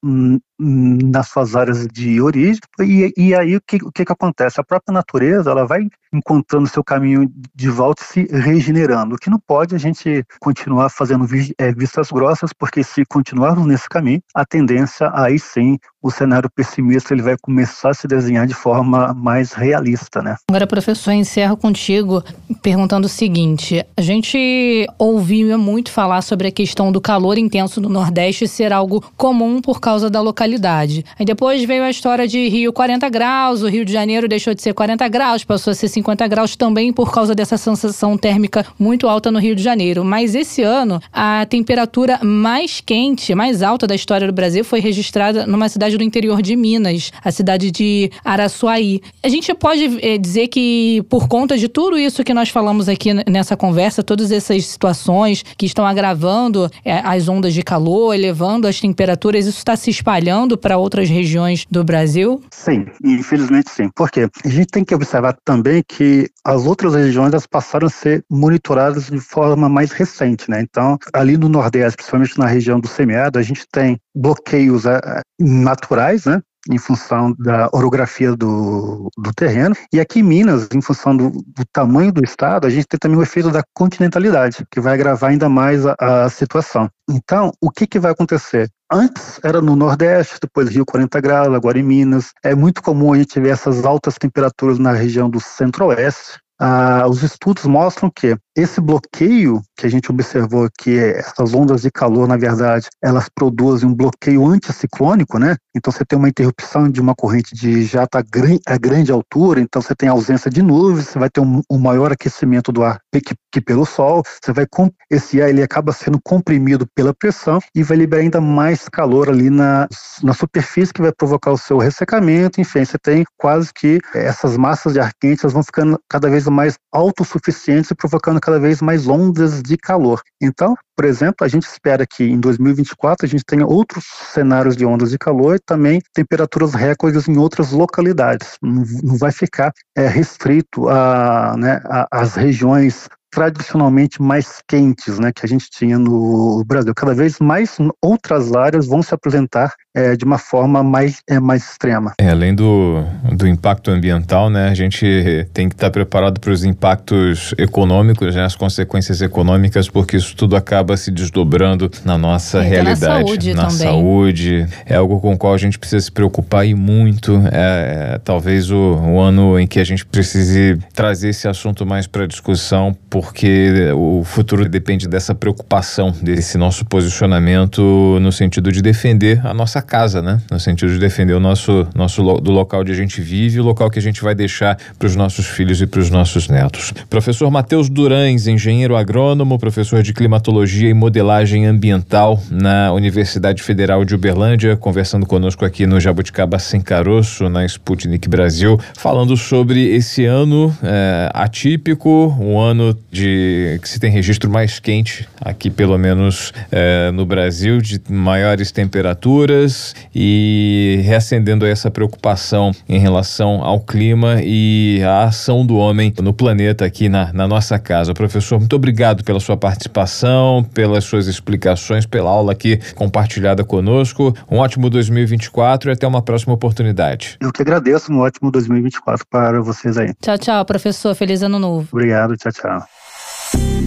nas suas áreas de origem. E, e aí o que, o que, que acontece? A própria natureza ela vai encontrando seu caminho de volta e se regenerando. O que não pode a gente continuar fazendo é, vistas grossas, porque se continuarmos nesse caminho, a tendência aí sim o cenário pessimista ele vai começar a se desenhar de forma mais realista, né? Agora, professor, encerro contigo perguntando o seguinte: a gente ouvia muito falar sobre a questão do calor intenso no Nordeste ser algo comum por causa da localidade. Aí depois veio a história de Rio 40 graus, o Rio de Janeiro deixou de ser 40 graus, passou a ser 50 graus também por causa dessa sensação térmica muito alta no Rio de Janeiro. Mas esse ano, a temperatura mais quente, mais alta da história do Brasil foi registrada numa cidade do interior de Minas, a cidade de Araçuaí. A gente pode é, dizer que, por conta de tudo isso que nós falamos aqui nessa conversa, todas essas situações que estão agravando é, as ondas de calor, elevando as temperaturas, isso está se espalhando para outras regiões do Brasil? Sim, infelizmente sim. Por quê? A gente tem que observar também que as outras regiões elas passaram a ser monitoradas de forma mais recente, né? Então, ali no Nordeste, principalmente na região do semiárido, a gente tem bloqueios é, naturais, né? em função da orografia do, do terreno. E aqui em Minas, em função do, do, tamanho do estado, a gente tem também o efeito da continentalidade, que vai agravar ainda mais a, a situação. Então, o que, que vai acontecer? Antes era no Nordeste, depois Rio 40 graus, agora em Minas. É muito comum a gente ver essas altas temperaturas na região do Centro-Oeste. Ah, os estudos mostram que esse bloqueio que a gente observou que essas ondas de calor, na verdade, elas produzem um bloqueio anticiclônico, né? Então você tem uma interrupção de uma corrente de jato a, a grande altura, então você tem ausência de nuvens, você vai ter um, um maior aquecimento do ar que, que, pelo sol, você vai esse ar ele acaba sendo comprimido pela pressão e vai liberar ainda mais calor ali na, na superfície que vai provocar o seu ressecamento, enfim, você tem quase que essas massas de ar quente elas vão ficando cada vez mais autossuficientes e provocando cada vez mais ondas de calor. Então, por exemplo, a gente espera que em 2024 a gente tenha outros cenários de ondas de calor e também temperaturas recordes em outras localidades. Não, vai ficar é, restrito a, né, a, as regiões tradicionalmente mais quentes, né, que a gente tinha no Brasil. Cada vez mais outras áreas vão se apresentar é, de uma forma mais, é, mais extrema. É, além do, do impacto ambiental, né, a gente tem que estar preparado para os impactos econômicos, né, as consequências econômicas, porque isso tudo acaba se desdobrando na nossa é, realidade. Na saúde na também. saúde. É algo com o qual a gente precisa se preocupar e muito. É, é talvez o, o ano em que a gente precise trazer esse assunto mais para discussão, porque o futuro depende dessa preocupação, desse nosso posicionamento no sentido de defender a nossa casa, né? No sentido de defender o nosso, nosso do local onde a gente vive, o local que a gente vai deixar para os nossos filhos e para os nossos netos. Professor Matheus Durães, engenheiro agrônomo, professor de climatologia e modelagem ambiental na Universidade Federal de Uberlândia, conversando conosco aqui no Jabuticaba Sem Caroço, na Sputnik Brasil, falando sobre esse ano é, atípico, um ano de que se tem registro mais quente aqui, pelo menos é, no Brasil, de maiores temperaturas e reacendendo essa preocupação em relação ao clima e a ação do homem no planeta aqui na, na nossa casa. Professor, muito obrigado pela sua participação, pelas suas explicações, pela aula aqui compartilhada conosco. Um ótimo 2024 e até uma próxima oportunidade. Eu que agradeço, um ótimo 2024 para vocês aí. Tchau, tchau, professor. Feliz ano novo. Obrigado, tchau, tchau.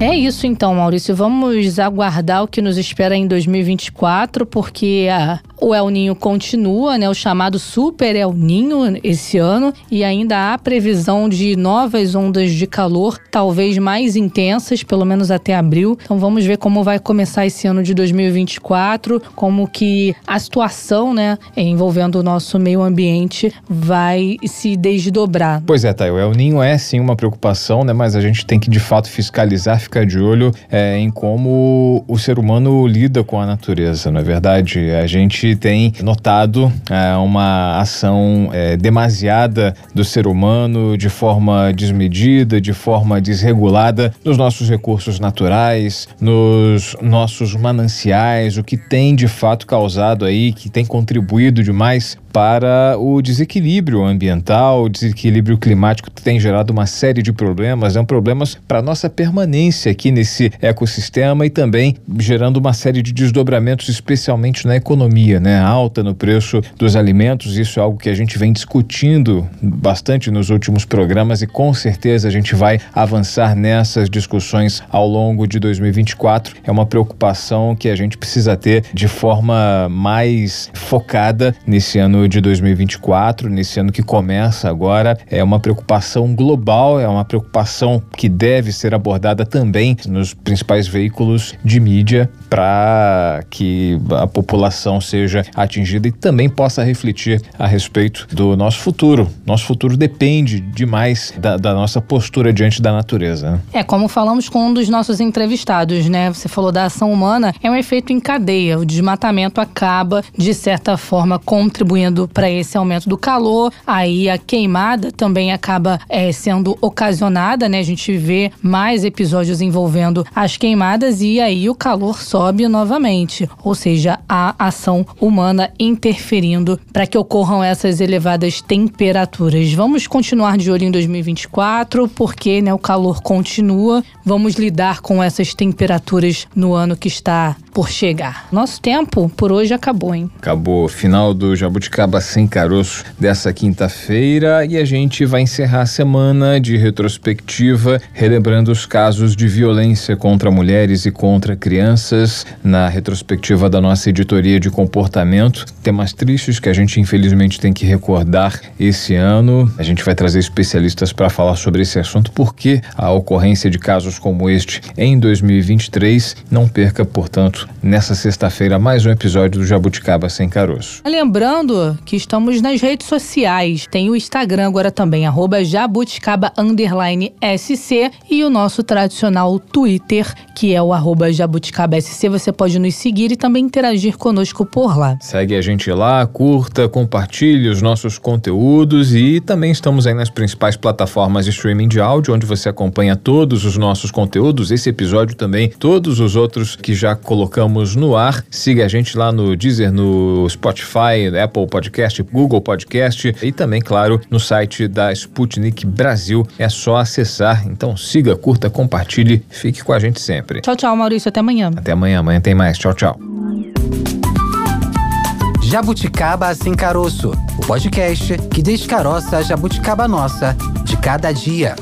É isso então, Maurício. Vamos aguardar o que nos espera em 2024, porque a, o El Ninho continua, né, o chamado Super El Ninho esse ano, e ainda há previsão de novas ondas de calor, talvez mais intensas, pelo menos até abril. Então vamos ver como vai começar esse ano de 2024, como que a situação, né, envolvendo o nosso meio ambiente vai se desdobrar. Pois é, Thay, o El Ninho é sim uma preocupação, né, mas a gente tem que de fato fiscalizar, ficar de olho é, em como o ser humano lida com a natureza, não é verdade? A gente tem notado é, uma ação é, demasiada do ser humano de forma desmedida, de forma desregulada nos nossos recursos naturais, nos nossos mananciais, o que tem de fato causado aí, que tem contribuído demais para o desequilíbrio ambiental, o desequilíbrio climático que tem gerado uma série de problemas, é um problemas para nossa permanência aqui nesse ecossistema e também gerando uma série de desdobramentos, especialmente na economia, né? Alta no preço dos alimentos, isso é algo que a gente vem discutindo bastante nos últimos programas e com certeza a gente vai avançar nessas discussões ao longo de 2024. É uma preocupação que a gente precisa ter de forma mais focada nesse ano de 2024, nesse ano que começa agora, é uma preocupação global, é uma preocupação que deve ser abordada também nos principais veículos de mídia para que a população seja atingida e também possa refletir a respeito do nosso futuro. Nosso futuro depende demais da, da nossa postura diante da natureza. Né? É, como falamos com um dos nossos entrevistados, né? Você falou da ação humana, é um efeito em cadeia. O desmatamento acaba, de certa forma, contribuindo para esse aumento do calor. Aí a queimada também acaba é, sendo ocasionada, né? A gente vê mais episódios envolvendo as queimadas e aí o calor sobe novamente. Ou seja, a ação humana interferindo para que ocorram essas elevadas temperaturas. Vamos continuar de olho em 2024, porque né, o calor continua. Vamos lidar com essas temperaturas no ano que está por chegar. Nosso tempo por hoje acabou, hein? Acabou. Final do Jabuticaba Sem Caroço dessa quinta-feira e a gente vai encerrar a semana de retrospectiva, relembrando os casos de violência contra mulheres e contra crianças na retrospectiva da nossa editoria de comportamento. Temas tristes que a gente infelizmente tem que recordar esse ano. A gente vai trazer especialistas para falar sobre esse assunto, porque a ocorrência de casos como este em 2023. Não perca, portanto, nessa sexta-feira mais um episódio do Jabuticaba Sem Caroço. Lembrando que estamos nas redes sociais. Tem o Instagram agora também, arroba jabuticaba SC e o nosso tradicional Twitter, que é o arroba jabuticaba SC. Você pode nos seguir e também interagir conosco por lá. Segue a gente lá, curta, compartilhe os nossos conteúdos e também estamos aí nas principais plataformas de streaming de áudio, onde você acompanha todos os nossos conteúdos, esse episódio também, todos os outros que já colocamos no ar. Siga a gente lá no Deezer, no Spotify, Apple Podcast, Google Podcast e também, claro, no site da Sputnik Brasil. É só acessar. Então siga, curta, compartilhe, fique com a gente sempre. Tchau, tchau, Maurício. Até amanhã. Até amanhã. Amanhã tem mais. Tchau, tchau. Jabuticaba Sem Caroço, o podcast que descaroça a jabuticaba nossa de cada dia.